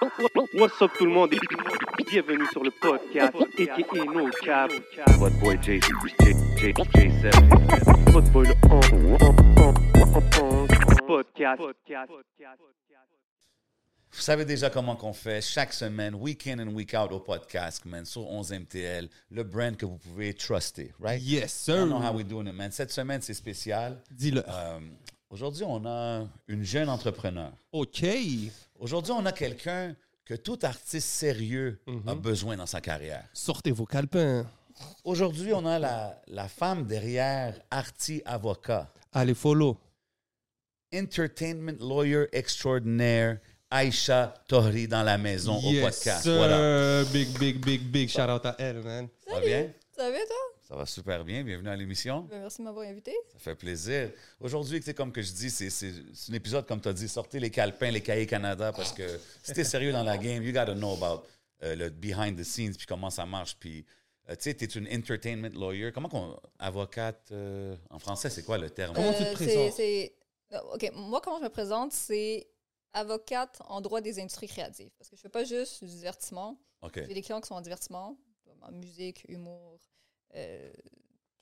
What's up tout le monde? Et bienvenue sur le podcast aka No Cap. What boy J J J J7. Votre boy le podcast. Vous savez déjà comment qu'on fait chaque semaine, week in and week out au podcast, man, sur 11 MTL, le brand que vous pouvez truster, right? Yes I sir. know how we doing it, man. Cette semaine, c'est spécial. Dis-le. Euh, Aujourd'hui, on a une jeune entrepreneur. OK. Aujourd'hui, on a quelqu'un que tout artiste sérieux a besoin dans sa carrière. Sortez vos calepins. Aujourd'hui, on a la, la femme derrière Arti Avocat, Allez, follow. entertainment lawyer extraordinaire, Aïcha Tohri dans la maison au podcast. sir. Voilà. Big, big, big, big shout out à elle, man. Ça va bien? Ça va, toi? Ça va super bien. Bienvenue à l'émission. Ben, merci de m'avoir invité. Ça fait plaisir. Aujourd'hui, tu sais, comme que je dis, c'est c'est- c'est un épisode, comme tu as dit, sortez les calepins, les cahiers Canada, parce que si t'es sérieux dans la game, you gotta know about euh, le behind the scenes, puis comment ça marche. Puis, euh, tu sais, tu es une entertainment lawyer. Comment qu'on. Avocate, euh, en français, c'est quoi le terme? Comment tu te c'est- présentes? c'est- OK, moi, comment je me présente, c'est avocate en droit des industries créatives. Parce que je fais pas juste du divertissement. OK. J'ai des clients qui sont en divertissement, en musique, humour. Euh,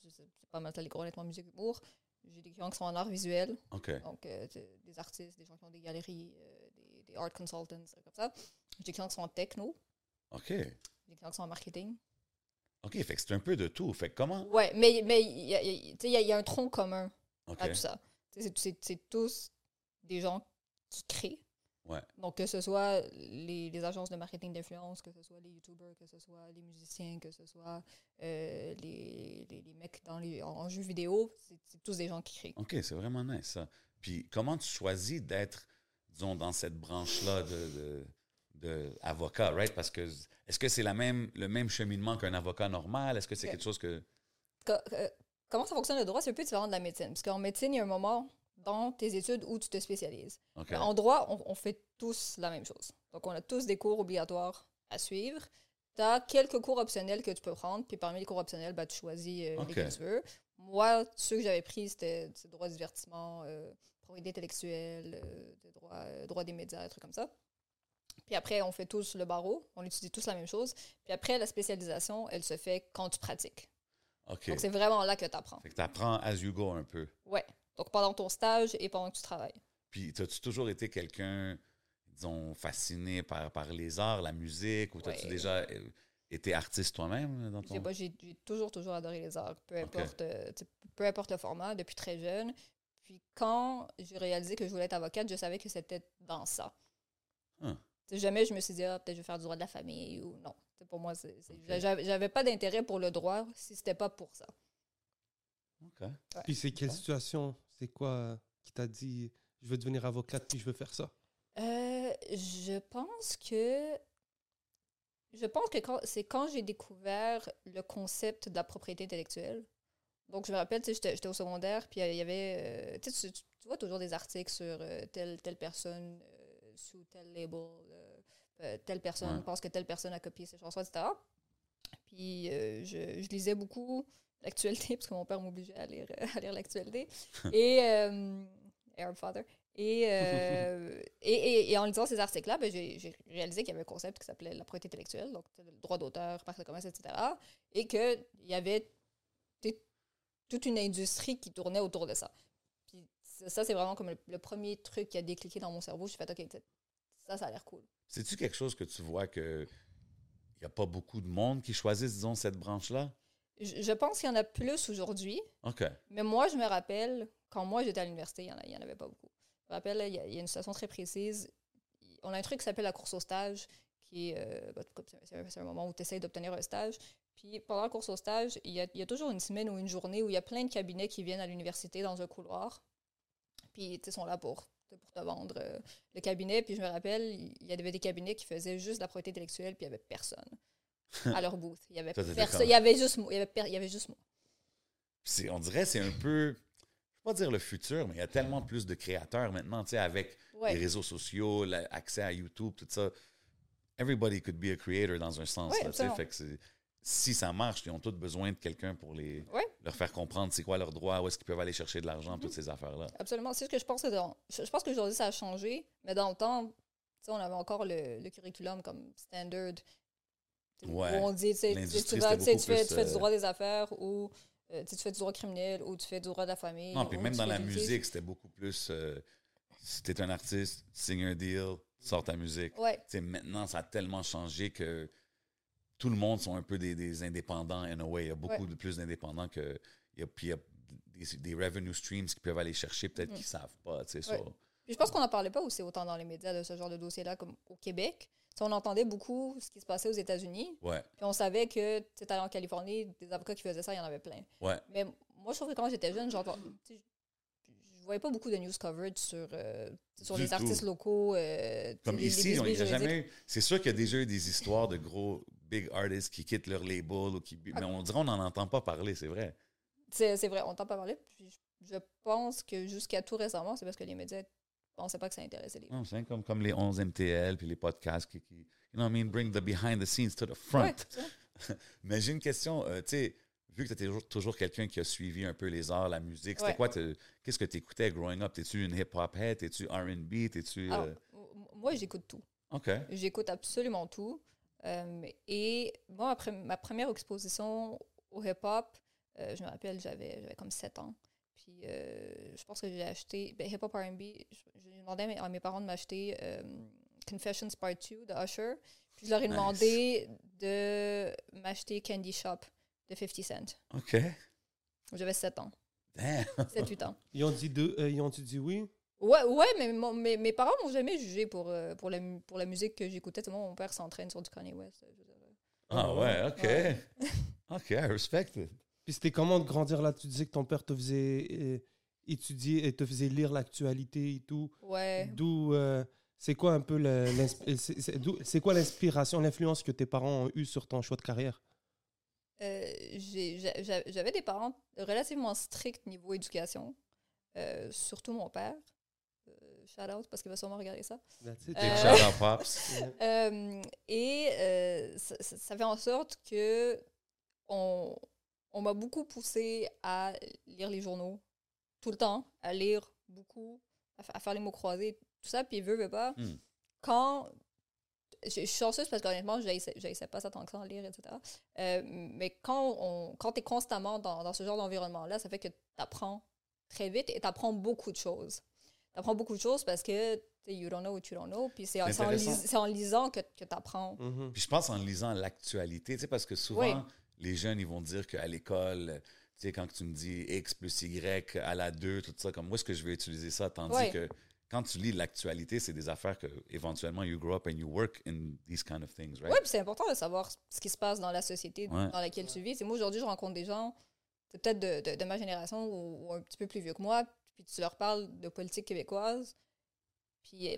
c'est pas mal ça, les gros honnêtement, musique, humour. J'ai des clients qui sont en art visuel, donc euh, des artistes, des gens qui ont des galeries, euh, des, des art consultants, comme ça. J'ai des clients qui sont en techno, OK. j'ai des clients qui sont en marketing. OK. Fait que c'est un peu de tout. Fait que comment? Ouais, mais mais il y, a- il y a- tu sais, il y a- il y a un tronc commun à tout ça. C'est tous des gens qui créent. Ouais. Donc, que ce soit les, les agences de marketing d'influence, que ce soit les YouTubers, que ce soit les musiciens, que ce soit euh, les, les, les mecs dans les, en, en jeux vidéo, c'est tous des gens qui créent. OK, c'est vraiment nice, ça. Puis comment tu choisis d'être, disons, dans cette branche-là de, de, de avocat, right? Parce que est-ce que c'est la même, le même cheminement qu'un avocat normal? Est-ce que c'est quelque chose que. Euh, comment ça fonctionne le droit? C'est un peu différent de la médecine. Parce qu'en médecine, il y a un moment dans tes études où tu te spécialises. En droit, on, on fait tous la même chose. Donc, on a tous des cours obligatoires à suivre. Tu as quelques cours optionnels que tu peux prendre, puis parmi les cours optionnels, ben, tu choisis euh, Ok. lesquels tu veux. Moi, ceux que j'avais pris, c'était droit du divertissement, euh, propriété intellectuelle, euh, de droit, euh, droit des médias, des trucs comme ça. Puis après, on fait tous le barreau, on étudie tous la même chose. Puis après, la spécialisation, elle se fait quand tu pratiques. Donc, c'est vraiment là que tu apprends. Fait que tu apprends as you go un peu. Ouais. Donc, pendant ton stage et pendant que tu travailles. Puis, as-tu toujours été quelqu'un, disons, fasciné par, par les arts, la musique, ou as-tu Ouais. déjà euh, été artiste toi-même dans Je sais ton... j'ai toujours, toujours adoré les arts, peu Ok. importe, euh, peu importe le format, depuis très jeune. Puis quand j'ai réalisé que je voulais être avocate, je savais que c'était dans ça. Ah. Sais, jamais je me suis dit, ah, peut-être je vais faire du droit de la famille ou non. Pour moi, j'avais pas d'intérêt pour le droit si c'était pas pour ça. OK. Puis c'est quelle Ouais. situation? C'est quoi euh, qui t'a dit je veux devenir avocate puis je veux faire ça? Euh, je pense que. Je pense que quand- c'est quand j'ai découvert le concept de la propriété intellectuelle. Donc, je me rappelle, tu sais, j'étais j'étais au secondaire, puis il y avait. euh, tu, sais, tu, tu vois toujours des articles sur euh, telle, telle personne euh, sous tel label, euh, euh, telle personne Ouais. pense que telle personne a copié ses chansons, etc. Puis, euh, je, je lisais beaucoup l'actualité, parce que mon père m'obligeait à lire, à lire l'actualité. Et. euh, Arab Father. Et, euh, et, et- et en lisant ces articles-là, ben, j'ai réalisé qu'il y avait un concept qui s'appelait la propriété intellectuelle, donc le droit d'auteur, partie de commerce, etc. Et qu'il y avait toute une industrie qui tournait autour de ça. Puis ça, c'est vraiment comme le, le premier truc qui a décliqué dans mon cerveau. Je fait, OK, ça, ça a l'air cool. C'est-tu quelque chose que tu vois que il n'y a pas beaucoup de monde qui choisissent, disons, cette branche-là? Je, je pense qu'il y en a plus aujourd'hui, OK. mais moi, je me rappelle, quand moi j'étais à l'université, il n'y en, avait pas beaucoup. Je me rappelle, il y, a- il y a une situation très précise. On a un truc qui s'appelle la course au stage, qui est, euh, bah, c'est- un, moment où tu essaies d'obtenir un stage. Puis pendant la course au stage, il y, a, il y a toujours une semaine ou une journée où il y a plein de cabinets qui viennent à l'université dans un couloir. Puis ils sont là pour pour te vendre euh, le cabinet. Puis je me rappelle, il y avait des cabinets qui faisaient juste de la propriété intellectuelle, puis il n'y avait personne à leur booth. Il y avait personne. Il y avait juste moi. Il y avait, per- il y avait juste moi. On dirait que c'est un peu, je ne vais pas dire le futur, mais il y a tellement plus de créateurs maintenant, tu sais, avec Ouais. les réseaux sociaux, l'accès à YouTube, tout ça. Everybody could be a creator dans un sens. Ouais, là, tu sais. absolument. fait que si ça marche, ils ont tous besoin de quelqu'un pour les, Ouais. leur faire comprendre c'est quoi leurs droits, où est-ce qu'ils peuvent aller chercher de l'argent, toutes ces affaires-là. Absolument. C'est ce que je pense. que dans- Je, je pense qu'aujourd'hui, ça a changé, mais dans le temps, tu sais, on avait encore le, le curriculum comme standard. Ouais. Où on dit, tu vas- fais, plus, tu fais du euh, droit des affaires ou euh, tu fais du droit criminel ou tu fais du droit de la famille. Non, puis même dans la musique, c'était beaucoup plus. euh, si t'es un artiste, signe un deal, sors ta musique. Ouais, maintenant, ça a tellement changé que tout le monde sont un peu des, des indépendants in a way. Il y a beaucoup Ouais. de plus d'indépendants que. Il y a, puis il y a des, des revenue streams qu'ils peuvent aller chercher, peut-être qu'ils savent pas. Tu sais, Ouais. je pense qu'on n'en parlait pas aussi autant dans les médias de ce genre de dossier-là comme au Québec. On entendait beaucoup ce qui se passait aux États-Unis. Ouais, Puis on savait que, tu sais, en Californie, des avocats qui faisaient ça, il y en avait plein. ouais. Mais moi, je trouve que quand j'étais jeune, je voyais pas beaucoup de news coverage sur, euh, sur les artistes locaux. euh, Comme les- les ici, on- il y a jamais. C'est sûr qu'il y a déjà eu des histoires de gros big artists qui quittent leur label ou qui. Mais on dirait qu'on n'en entend pas parler, c'est vrai. C'est vrai, on t'en pas parlé. Puis je, je pense que jusqu'à tout récemment, c'est parce que les médias pensaient pas que ça intéressait les gens. C'est comme, comme les 11 MTL puis les podcasts qui, qui- You know what I mean? Bring the behind the scenes to the front. Ouais. Mais j'ai une question, euh, tu sais, vu que tu es toujours, toujours quelqu'un qui a suivi un peu les arts, la musique, c'était Ouais. quoi, qu'est-ce que tu écoutais growing up? T'es-tu une hip-hop head? T'es-tu R&B? T'es-tu... Alors, euh, moi, j'écoute tout. OK. J'écoute absolument tout. Euh, et moi, après ma première exposition au hip-hop, euh, je me rappelle, j'avais comme 7 ans. Puis euh, je pense que j'ai acheté ben, hip-hop RB. J'ai demandé à mes, parents de m'acheter euh, Confessions Part 2 de Usher. Puis je leur ai Nice. demandé de m'acheter Candy Shop de 50 Cent. OK. J'avais 7 ans, Damn. 7-8 ans. Ils ont dit, deux, euh, ils ont dit oui? Ouais, ouais mais mon- mes, mes parents m'ont jamais jugé pour, euh, pour, la, pour la musique que j'écoutais. Tu sais, moi, mon père s'entraîne sur du Kanye West. Ah ouais, OK. Ouais. OK, I respect it. Puis c'était comment de grandir là? Tu disais que ton père te faisait euh, étudier et te faisait lire l'actualité et tout. Ouais. D'où. euh, c'est quoi un peu euh, c'est- quoi l'inspiration, l'influence que tes parents ont eu sur ton choix de carrière? Euh, J'avais des parents relativement stricts niveau éducation, euh, surtout mon père. Euh, shout out parce qu'il va sûrement regarder ça. Euh. Euh, et euh, ça, ça- ça fait en sorte que on, on m'a beaucoup poussé à lire les journaux tout le temps, à lire beaucoup, à, fa- à faire les mots croisés, tout ça. Puis, veut, veut pas, Hmm. quand. Je suis chanceuse parce qu'honnêtement, je pas ça tant que ça en lire, etc. Euh, mais quand, on, quand tu es constamment dans, dans ce genre d'environnement-là, ça fait que tu apprends très vite et tu apprends beaucoup de choses. Tu apprends beaucoup de choses parce que tu sais, you don't know what you don't know. Puis c'est en, en lisant que, que tu apprends. Mhm. Puis je pense en lisant l'actualité, tu sais, parce que souvent, Oui. Les jeunes, ils vont dire qu'à l'école, euh, tu sais, quand tu me dis X plus Y à la 2, tout ça, comme moi, est-ce que je vais utiliser ça? Tandis Ouais. que quand tu lis l'actualité, c'est des affaires que, éventuellement, you grow up and you work in these kind of things, right? Oui, puis c'est important de savoir ce qui se passe dans la société Ouais. dans laquelle tu vis. C'est moi, aujourd'hui, je rencontre des gens, c'est peut-être de, de- de ma génération ou, ou un petit peu plus vieux que moi, puis tu leur parles de politique québécoise, puis euh,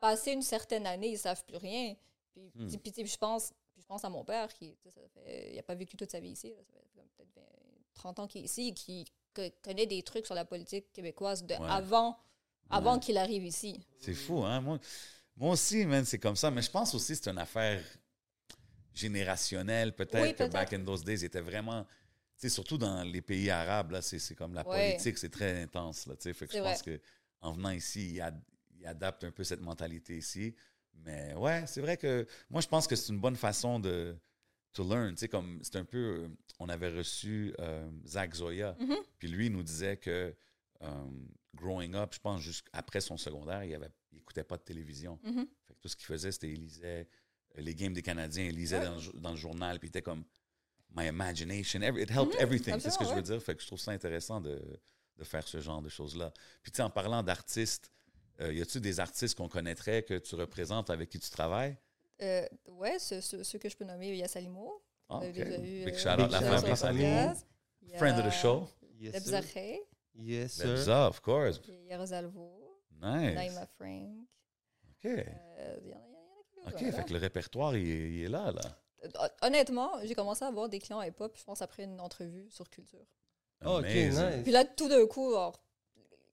passé une certaine année, ils savent plus rien. Puis, Hmm. puis je pense puis je pense à mon père qui ça fait, il n'a pas vécu toute sa vie ici, là, ça fait peut-être 20, 30 ans qu'il est ici, qui co- connaît des trucs sur la politique québécoise de Ouais. avant, avant Ouais. qu'il arrive ici. C'est fou, hein? Moi, moi aussi, man, c'est comme ça. Mais je pense aussi que c'est une affaire générationnelle. Peut-être Oui, que back in those days, c'était vraiment. Surtout dans les pays arabes, là, c'est comme la Ouais. politique, c'est très intense. Là, tu sais. fait que je pense qu'en venant ici, ad- il adapte un peu cette mentalité ici. Mais ouais, c'est vrai que moi, je pense que c'est une bonne façon de to learn. Tu sais, comme c'est un peu. euh, On avait reçu euh, Zach Zoya, Mhm. puis lui, il nous disait que euh, growing up, je pense jusqu'après son secondaire, il avait, il écoutait pas de télévision. Mhm. Fait que tout ce qu'il faisait, c'était il lisait les games des Canadiens, il lisait Ouais. dans, le jo- dans le journal, puis il était comme my imagination, every- it helped everything. C'est ce que je veux dire. Fait que je trouve ça intéressant de, de faire ce genre de choses-là. Puis tu sais, en parlant d'artistes, euh, y a-tu des artistes qu'on connaîtrait que tu représentes avec qui tu travailles? Euh, ouais, ceux, que je peux nommer, il y a Salimo. Ah, eu, Big euh, shout out Big la Salimo. Friend of the show. Yes, Lebza sir. Rey, Yes, sir. Lebza, of course. il y a Rosalvo, Nice. Naima Frank. OK. Euh, y en a, OK, fait que le répertoire, il est, il est là, là. Honnêtement, j'ai commencé à avoir des clients hip-hop, je pense, après une entrevue sur culture. Ok, Amazing. Puis nice. là, tout d'un coup, alors,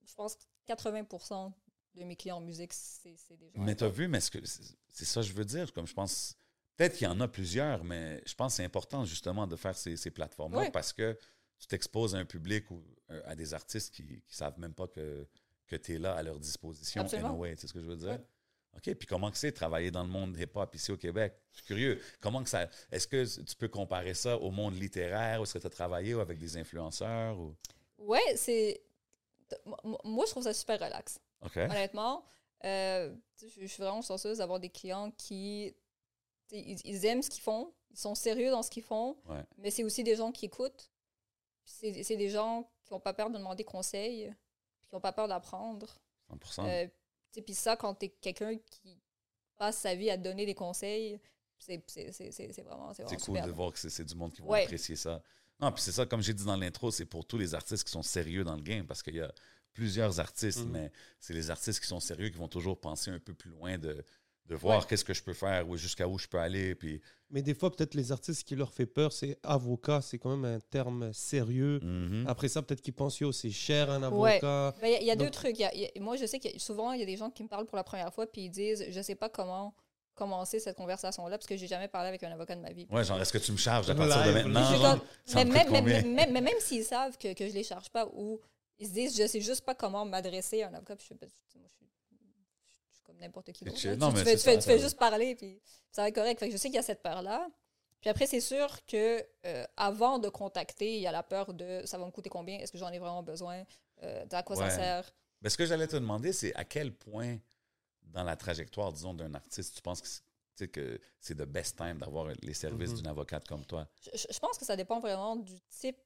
je pense que 80% de mes clients en musique, c'est c'est gens. Mais t'as vu, mais c'est c'est ça que je veux dire? Comme je pense, peut-être qu'il y en a plusieurs, mais je pense que c'est important justement de faire ces, ces plateformes-là Oui. parce que tu t'exposes à un public ou euh, à des artistes qui ne savent même pas que, que tu es là à leur disposition. Anyway, sais ce que je veux dire? OK, puis comment que c'est de travailler dans le monde hip-hop ici au Québec? Je suis curieux. Comment que ça. Est-ce que tu peux comparer ça au monde littéraire? Ou est-ce que tu as travaillé avec des influenceurs? Ou... Ouais, c'est. Moi, je trouve ça super relax. Honnêtement, euh, je je suis vraiment chanceuse d'avoir des clients qui. Ils, ils aiment ce qu'ils font, ils sont sérieux dans ce qu'ils font, Ouais. mais c'est aussi des gens qui écoutent. C'est c'est des gens qui n'ont pas peur de demander conseil, qui n'ont pas peur d'apprendre. 100 Euh, tu sais, Puis ça, quand tu es quelqu'un qui passe sa vie à te donner des conseils, c'est c'est- c'est- c'est- vraiment, vraiment cool de voir que c'est- c'est du monde qui va Ouais. apprécier ça. Non, puis c'est ça, comme j'ai dit dans l'intro, c'est pour tous les artistes qui sont sérieux dans le game, parce qu'il y a plusieurs artistes, Mhm. mais c'est les artistes qui sont sérieux qui vont toujours penser un peu plus loin de, de voir Ouais. qu'est-ce que je peux faire ou jusqu'à où je peux aller. Puis, Mais des fois, peut-être les artistes qui leur fait peur, c'est avocat. C'est quand même un terme sérieux. Mhm. Après ça, peut-être qu'ils pensent, yo, c'est cher un avocat. Ben, Il y a, il y a deux trucs. Il y a- il y a- moi, je sais que souvent, il y a des gens qui me parlent pour la première fois puis ils disent Je sais pas comment commencer cette conversation-là parce que j'ai jamais parlé avec un avocat de ma vie. Ouais, genre, est-ce que tu me charges à partir de maintenant? Genre? mais, me même, mais- mais même s'ils savent que, que je les charge pas ou ils se disent Je sais juste pas comment m'adresser à un avocat, puis je fais Ben, moi, je suis, je suis comme n'importe qui d'autre. Non, Tu, fais, tu, fais, ça, tu fais ça- juste parler, puis ça va être correct. Fait que je sais qu'il y a cette peur-là. Puis après, c'est sûr que euh, avant de contacter, il y a la peur de ça va me coûter combien, est-ce que j'en ai vraiment besoin, euh, à quoi Ouais. ça sert? Mais ce que j'allais te demander, c'est à quel point dans la trajectoire, disons, d'un artiste, tu penses que c'est- tu sais, que c'est the best time d'avoir les services Mhm. d'une avocate comme toi? Je pense que ça dépend vraiment du type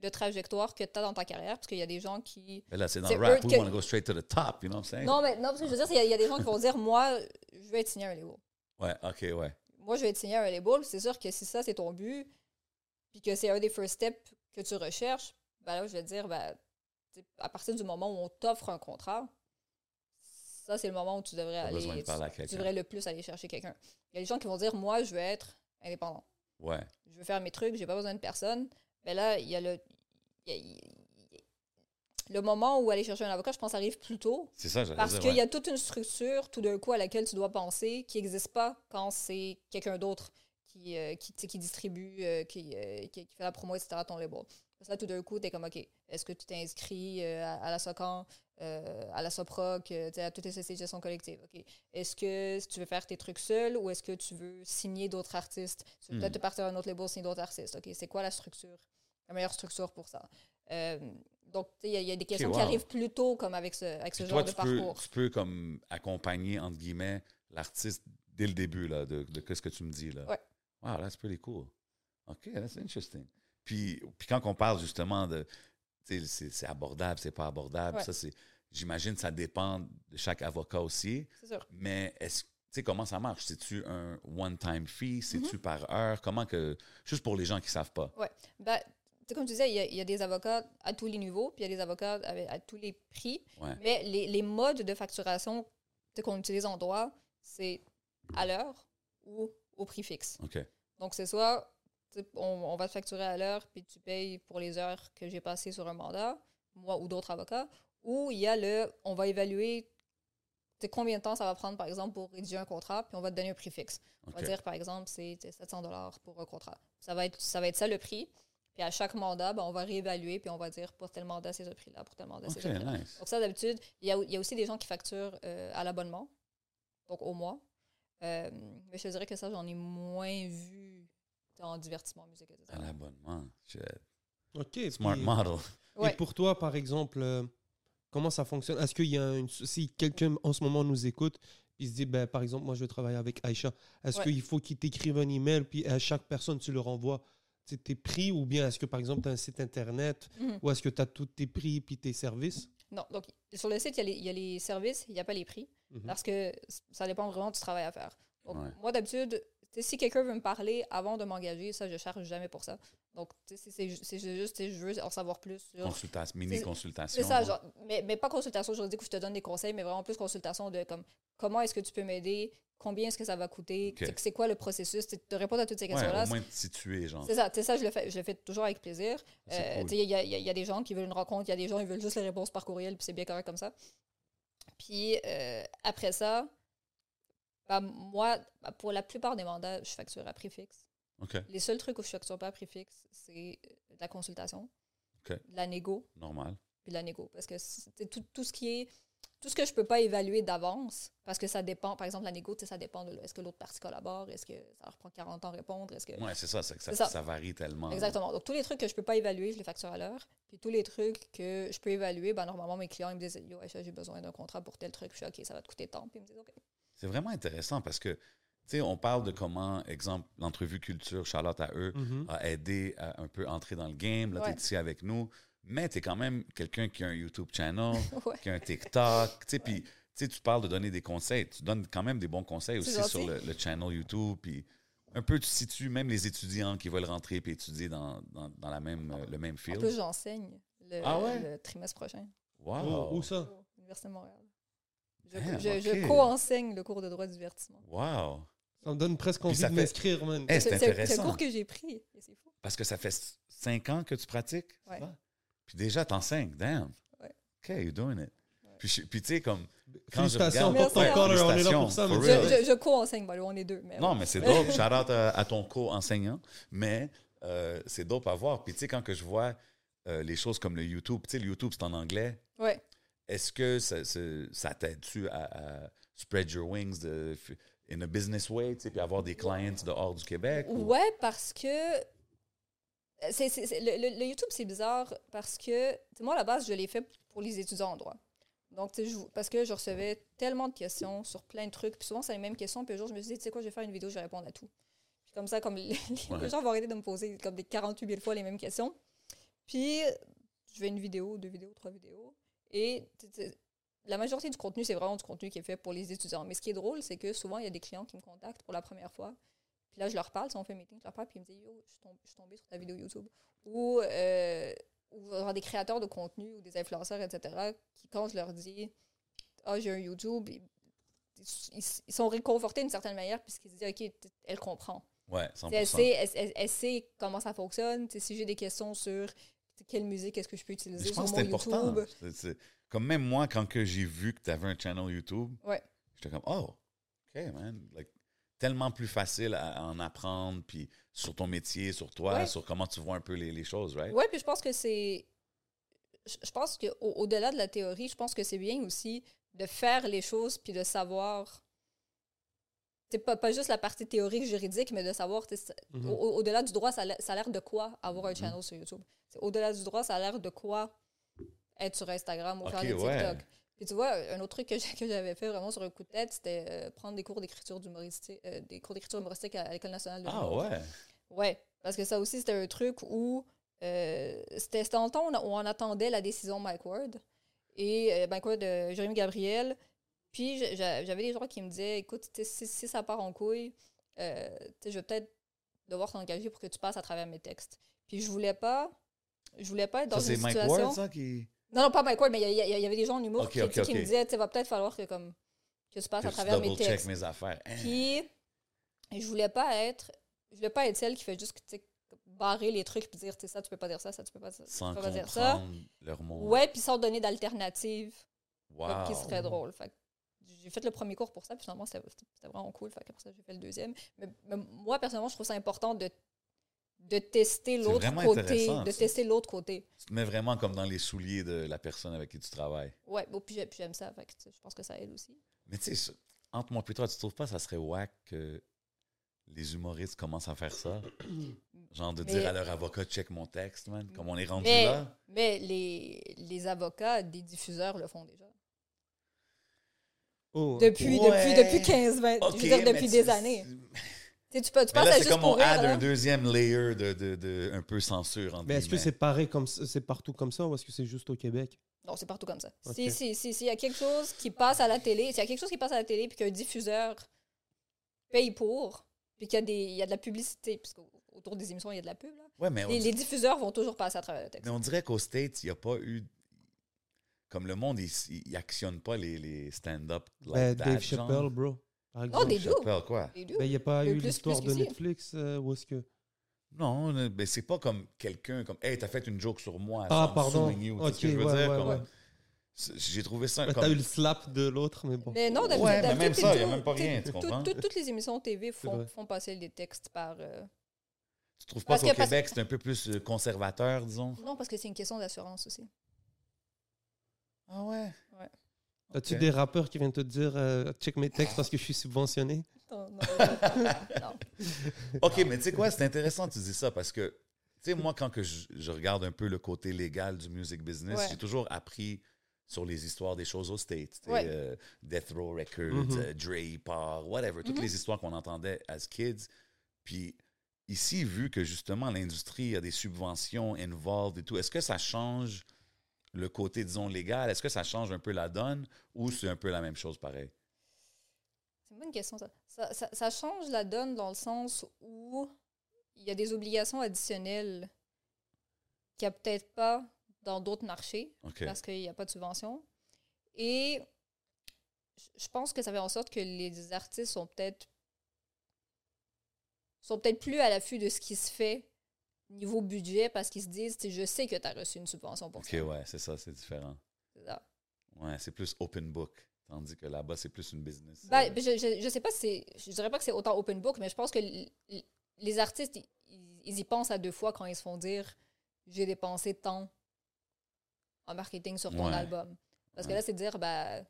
de trajectoire que tu as dans ta carrière, parce qu'il y a des gens qui... Mais là, c'est dans le rap. We que- want to go straight to the top, you know what I'm saying? Non, mais non, parce que je veux dire, il y, y a des gens qui vont dire, moi, je veux être signé à un label. Ouais, OK, ouais. Moi, je veux être signé à un label. C'est sûr que si ça, c'est ton but, puis que c'est un des first steps que tu recherches, ben là, je vais te dire, ben, à partir du moment où on t'offre un contrat, ça, c'est le moment où tu devrais aller... tu- devrais le plus aller chercher quelqu'un. Il y a des gens qui vont dire, moi, je veux être indépendant. Ouais. je veux faire mes trucs, j'ai pas besoin de personne. Mais là, il y a le. Le moment où aller chercher un avocat, je pense, arrive plus tôt. C'est ça, Parce qu'il ouais. y a toute une structure, tout d'un coup, à laquelle tu dois penser, qui n'existe pas quand c'est quelqu'un d'autre qui, euh, qui, qui distribue, euh, qui, euh, qui, qui fait la promo, etc., à ton label. Parce que là, tout d'un coup, tu es comme, OK, est-ce que tu t'es inscrit à, à la SOCAN, à la SOPROC, à toutes les sociétés de gestion collective? OK? Est-ce que tu veux faire tes trucs seul ou est-ce que tu veux signer d'autres artistes? Tu veux Hmm. peut-être te partir à un autre label, signer d'autres artistes. OK, c'est quoi la structure? La meilleure structure pour ça? Euh, donc, il y, a- il y a des questions wow. qui arrivent plus tôt, comme avec ce, avec ce genre de peux, parcours. tu peux comme accompagner, entre guillemets, l'artiste dès le début là, de, de ce que tu me dis. Là. Ouais. Wow, that's pretty cool. OK, that's interesting. Puis, puis quand on parle justement de, tu sais, c'est, abordable, c'est pas abordable, Ouais. ça c'est, j'imagine que ça dépend de chaque avocat aussi, C'est sûr. mais est-ce tu sais, comment ça marche? C'est-tu un one-time fee? C'est-tu Mm-hmm. par heure? Comment que. Juste pour les gens qui ne savent pas. Ben, tu sais, comme tu disais, il y, a, il y a des avocats à tous les niveaux, puis il y a des avocats à tous les prix. Ouais. Mais les, les modes de facturation qu'on utilise en droit, c'est à l'heure ou au prix fixe. Donc, c'est soit on, on va te facturer à l'heure, puis tu payes pour les heures que j'ai passées sur un mandat, moi ou d'autres avocats, ou il y a le on va évaluer combien de temps ça va prendre, par exemple, pour rédiger un contrat, puis on va te donner un prix fixe. On va dire, par exemple, c'est tu sais, 700 dollars pour un contrat. Ça va, être, ça va être ça le prix. Puis à chaque mandat, ben, on va réévaluer, puis on va dire pour tel mandat, c'est ce prix-là, pour tel mandat, c'est OK, ce prix-là. nice. Donc ça, d'habitude, il y a, il y a aussi des gens qui facturent euh, à l'abonnement, donc au mois. Euh, mais je te dirais que ça, j'en ai moins vu en divertissement, musique. À l'abonnement. OK. Smart puis- model. Ouais. Et pour toi, par exemple, euh, comment ça fonctionne? Est-ce qu'il y a une. Si quelqu'un en ce moment nous écoute, il se dit, ben, par exemple, moi je veux travailler avec Aïcha, est-ce Ouais. qu'il faut qu'il t'écrive un email, puis à chaque personne, tu le renvoies tes prix, ou bien est-ce que, par exemple, tu as un site internet, Mhm. ou est-ce que tu as tous tes prix puis tes services? Non, donc sur le site, il y a les, il y a les services, il n'y a pas les prix, Mhm. parce que ça dépend vraiment du travail à faire. Donc, Ouais. moi, d'habitude, si quelqu'un veut me parler avant de m'engager, ça, je charge jamais pour ça. Donc, c'est- juste, je veux en savoir plus sur. Consultation, mini-consultation. C'est ça, genre, mais, mais pas consultation juridique où je te donne des conseils, mais vraiment plus consultation de comme comment est-ce que tu peux m'aider, combien est-ce que ça va coûter, c'est- quoi le processus, tu sais, de répondre à toutes ces Ouais, questions-là. au moins te situer, genre. C'est ça, ça, je le fais, je le fais toujours avec plaisir. Euh, cool. Il y a, il y y a des gens qui veulent une rencontre, il y a des gens qui veulent juste les réponses par courriel, puis c'est bien correct comme ça. Puis euh, après ça, bah, moi, bah, pour la plupart des mandats, je facture à prix fixe. OK, Les seuls trucs où je facture pas à prix fixe, c'est euh, la consultation, Ok. de la négo, normal. puis la négo. Parce que tout, tout ce qui est. Tout ce que je peux pas évaluer d'avance, parce que ça dépend, par exemple, la ça dépend de est-ce que l'autre partie collabore, est-ce que ça leur prend 40 ans à répondre, est-ce que. Ouais, c'est ça, c'est que ça, C'est ça. ça varie tellement. Exactement. Donc, tous les trucs que je peux pas évaluer, je les facture à l'heure. Puis, tous les trucs que je peux évaluer, ben, normalement, mes clients, ils me disent Yo, j'ai besoin d'un contrat pour tel truc. Je suis OK, ça va te coûter tant. Puis, ils me disent OK. C'est vraiment intéressant parce que, tu sais, on parle de comment, exemple, l'entrevue culture, Charlotte à eux, Mhm. a aidé à un peu entrer dans le game. Là, Ouais. tu es ici avec nous. Mais tu es quand même quelqu'un qui a un YouTube channel, Ouais. qui a un TikTok. Tu sais, puis, tu parles de donner des conseils. Tu donnes quand même des bons conseils aussi gentil. sur le, le channel YouTube. Puis, un peu, tu situes même les étudiants qui veulent rentrer et étudier dans, dans, dans la même, euh, le même En field. plus, j'enseigne le, Ah ouais? le trimestre prochain Wow! Où, où ça? à l'Université de Montréal. Je, co-enseigne le cours de droit du divertissement. Wow! Ça me donne presque Puis envie ça de fait- m'inscrire, man. Eh, c'est C'est c'est un intéressant. cours que j'ai pris. C'est fou. Parce que ça fait cinq ans que tu pratiques? Ouais. Puis déjà, t'enseignes. Damn. Ouais. OK, you're doing it. Puis, tu sais, comme. Quand je regarde- porte ton collar, on est là pour ça. for. Je, je, je co-enseigne. On est deux. Mais Non, ouais. mais c'est dope. Shout out à, à ton co-enseignant. Mais euh, c'est dope à voir. Puis tu sais, quand que je vois euh, les choses comme le YouTube, tu sais, le YouTube, c'est en anglais. Ouais. Est-ce que ça, ça- ça t'aide-tu à, à spread your wings de, in a business way, tu sais, puis avoir des clients dehors du Québec? ou- Ouais, parce que. C'est- le, le- le YouTube, c'est bizarre parce que, moi, à la base, je l'ai fait pour les étudiants en droit. Donc, je- parce que je recevais tellement de questions sur plein de trucs, puis souvent, c'est les mêmes questions, puis un jour, je me suis dit, tu sais quoi, je vais faire une vidéo, je vais répondre à tout. Puis comme ça, comme les, les Ouais. gens vont arrêter de me poser comme des 48 000 fois les mêmes questions. Puis, je fais une vidéo, deux vidéos, trois vidéos, et la majorité du contenu, c'est vraiment du contenu qui est fait pour les étudiants. Mais ce qui est drôle, c'est que souvent, il y a des clients qui me contactent pour la première fois. Puis là, je leur parle, si on fait un meeting, je leur parle, puis ils me disent Yo, je suis tom- je suis tombée sur ta vidéo YouTube. Ou, euh, ou genre des créateurs de contenu ou des influenceurs, etc., qui, quand je leur dis Ah, j'ai un YouTube, ils, ils- ils sont réconfortés d'une certaine manière, puisqu'ils se disent Ok, elle comprend. Ouais, Tu sais, Elle 100%. sait, elle, elle- elle sait comment ça fonctionne. Si j'ai des questions sur quelle musique est-ce que je peux utiliser je sur pense mon que c'est important. YouTube. C'est- Comme même moi, quand j'ai vu que tu avais un channel YouTube, Ouais. j'étais comme, oh, OK, man. Like, tellement plus facile à, en apprendre, puis sur ton métier, sur toi, Ouais. sur comment tu vois un peu les, les choses, right? Ouais, puis je pense que c'est. Je pense qu'au-delà de la théorie, je pense que c'est bien aussi de faire les choses puis de savoir. C'est pas, pas juste la partie théorique, juridique, mais de savoir. Mhm. au- au- Au-delà du droit, ça a l'air- de quoi avoir Mhm. un channel sur YouTube? Au-delà du droit, ça a l'air de quoi être sur Instagram ou faire des ouais. Puis tu vois, un autre truc que j'avais fait vraiment sur un coup de tête, c'était euh, prendre des cours d'écriture humoristique, euh, des cours d'écriture humoristique à, à l'École nationale de Ah ouais. Ouais, parce que ça aussi, c'était un truc où euh, c'était dans le temps où on, attendait la décision Mike Ward. Et Mike Ward, euh, Jérémy Gabriel. Puis j'avais des gens qui me disaient écoute, si, si ça part en couille, je vais peut-être devoir t'engager pour que tu passes à travers mes textes. Puis je voulais pas. Je voulais pas être dans Ça, c'est une Mike situation. Ward, ça, qui. Non, non, pas Mike Ward, mais il y, avait des gens en humour qui, tu me disaient tu va peut-être falloir que, comme, que tu passes Que à tu travers mes textes. mes affaires. Hein? Puis, je voulais pas être, je voulais pas être celle qui fait juste tu barrer les trucs puis dire, tu sais, ça, tu peux pas dire ça, ça, tu peux pas, tu Sans peux pas dire ça. mots. Ouais, puis sans donner d'alternative Wow. qui serait drôle. Fait j'ai fait le premier cours pour ça, puis finalement, c'était vraiment cool. Fait qu'après ça, j'ai fait le deuxième. Mais, mais moi, personnellement, je trouve ça important de, de tester l'autre côté. De ça. tester l'autre côté. Tu te mets vraiment comme dans les souliers de la personne avec qui tu travailles. Ouais, bon, puis j'ai- puis j'aime ça. Fait que, je pense que ça aide aussi. Mais tu sais, entre moi et toi, tu trouves pas que ça serait whack que les humoristes commencent à faire ça? Genre de Mais- dire à leur avocat, check mon texte, man, comme on est rendu Mais, là. mais les, les avocats des diffuseurs le font déjà. Oh, Depuis, Ouais. depuis, depuis 15, 20, je veux dire, depuis des années. Tu sais, tu, peux, tu Mais passes là, c'est comme on add un deuxième layer de, de, de un peu censure. entre Mais est-ce que c'est pareil comme ça- c'est partout comme ça ou est-ce que c'est juste au Québec? Non, c'est partout comme ça. Si, si, si, s'il y a quelque chose qui passe à la télé, s'il y a quelque chose qui passe à la télé puis qu'un diffuseur paye pour, puis qu'il y, a des- il y a de la publicité, parce qu'autour des émissions, il y a de la pub, là. Ouais, mais Les, dit- les diffuseurs vont toujours passer à travers le texte. mais on dirait qu'aux States, il n'y a pas eu. Comme le monde, il il actionne pas les, les stand-up. like Ben, that, Dave. Chappelle, bro. Par Non, exemple. des do. Chappelle, quoi? Deux. Ben, il n'y a pas Le eu l'histoire de. Netflix euh, où est-ce que. Non, mais c'est pas comme quelqu'un comme Hey, t'as fait une joke sur moi. Ah, pardon. you. Ce que je veux ouais, dire? ouais, Comme- ouais. c'est- J'ai trouvé ça Ben, comme. T'as eu le slap de l'autre, mais bon. Mais non, d'habitude, Ouais, mais d'habitude, même t'es ça, il y a même pas rien, tu comprends? tout- Toutes les émissions TV font, passer les textes par. euh, Tu trouves pas Parce qu'au Québec, c'est un peu plus euh, conservateur, disons? Non, parce que c'est une question d'assurance aussi. Ah ouais? As-tu des rappeurs qui viennent te dire euh, check mes textes parce que je suis subventionné? Non, non, non. OK, mais tu sais quoi, c'est intéressant que tu dis ça parce que, tu sais, moi, quand que je, je regarde un peu le côté légal du music business, Ouais. j'ai toujours appris sur les histoires des choses aux States. Ouais. euh, Death Row Records, euh, Dre, Paul, whatever, toutes Mhm. les histoires qu'on entendait as kids. Puis ici, vu que justement l'industrie a des subventions involved et tout, est-ce que ça change le côté, disons, légal? Est-ce que ça change un peu la donne ou c'est un peu la même chose pareil? C'est une bonne question, ça. Ça, ça. ça change la donne dans le sens où il y a des obligations additionnelles qu'il n'y a peut-être pas dans d'autres marchés parce qu'il n'y a pas de subvention. Et je- je pense que ça fait en sorte que les artistes sont peut-être sont peut-être plus à l'affût de ce qui se fait niveau budget parce qu'ils se disent, je sais que tu as reçu une subvention pour OK, ça. ouais, c'est ça, c'est différent. C'est ça. Ouais, c'est plus open book. Tandis que là-bas, c'est plus une business. Ben, euh, je, je, je sais pas si c'est. Je dirais pas que c'est autant open book, mais je pense que les artistes, ils, ils y pensent à deux fois quand ils se font dire j'ai dépensé tant en marketing sur ton Ouais. album. Parce que là, c'est de dire, ben,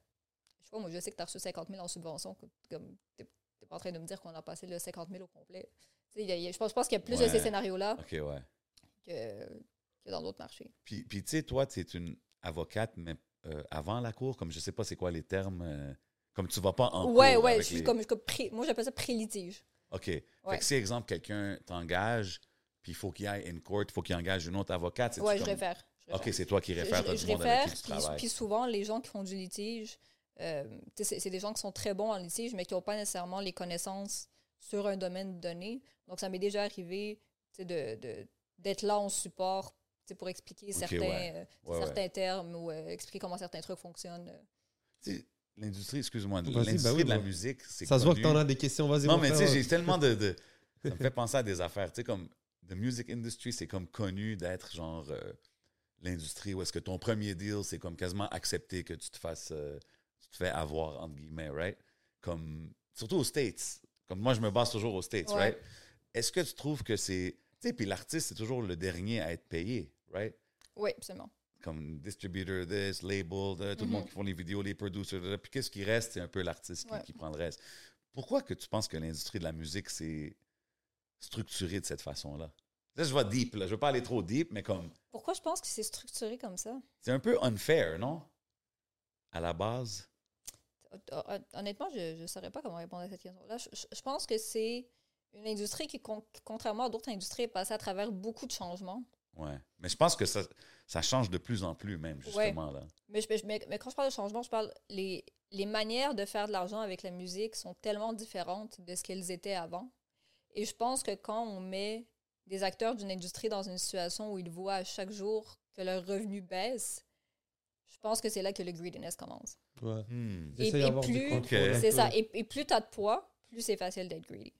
je sais pas, moi, je sais que tu as reçu 50 000 en subvention. Comme, t'es t'es pas en train de me dire qu'on a passé le 50 000 au complet. Y a- il y a- je pense, je pense qu'il y a plus de ces scénarios-là ouais. que, que dans d'autres marchés. Puis, puis tu sais, toi, tu es une avocate, mais euh, avant la cour, comme je sais pas c'est quoi les termes, euh, comme tu vas pas en ouais, cour ouais, je suis les- comme, comme pré- moi, j'appelle ça pré-litige. OK. Fait que si, exemple, quelqu'un t'engage, puis il faut qu'il aille in court, il faut qu'il engage une autre avocate, c'est Ouais, je comme... réfère. je OK, c'est toi qui réfères, je, je réfère, puis, souvent, les gens qui font du litige, euh, c'est des gens qui sont très bons en litige, mais qui n'ont pas nécessairement les connaissances sur un domaine donné. Donc, ça m'est déjà arrivé tu sais, de- de- d'être là en support tu sais, pour expliquer certains, ouais. euh, Ouais, certains termes ou euh, expliquer comment certains trucs fonctionnent. euh. L'industrie, excuse-moi, l'industrie ben oui, de la bah. musique, c'est Ça se voit que t'en as des questions, vas-y. Non, mais tu sais, j'ai tellement de, de- Ça me fait penser à des affaires. Tu sais, comme. The music industry, c'est comme connu d'être genre. euh, L'industrie où est-ce que ton premier deal, c'est comme quasiment accepter que tu te fasses. euh, tu te fais avoir, entre guillemets, right? Comme. Surtout aux States. Comme moi, je me base toujours aux States, Ouais. right? Est-ce que tu trouves que c'est. Tu sais, puis l'artiste, c'est toujours le dernier à être payé, right? Oui, absolument. Comme distributor, this, label, de, tout le Mhm. monde qui font les vidéos, les producers, de- puis qu'est-ce qui reste, c'est un peu l'artiste qui, Ouais. qui prend le reste. Pourquoi que tu penses que l'industrie de la musique s'est structurée de cette façon-là? Là, je vais deep, là. je veux pas aller trop deep, mais comme, Pourquoi je pense que c'est structuré comme ça? c'est un peu unfair, non? À la base. Hon- hon- Honnêtement, je ne saurais pas comment répondre à cette question-là. Je, pense que c'est une industrie qui, con- contrairement à d'autres industries, est passée à travers beaucoup de changements. Ouais. Mais je pense que ça, ça change de plus en plus, même, Ouais. justement, là. Mais, je- mais, mais quand je parle de changement, je parle les, les manières de faire de l'argent avec la musique sont tellement différentes de ce qu'elles étaient avant. Et je pense que quand on met des acteurs d'une industrie dans une situation où ils voient à chaque jour que leur revenu baisse, je pense que c'est là que le greediness commence. Ouais. Hmm. Et- plus- C'est ça. Et, et plus tu as de poids, plus c'est facile d'être greedy.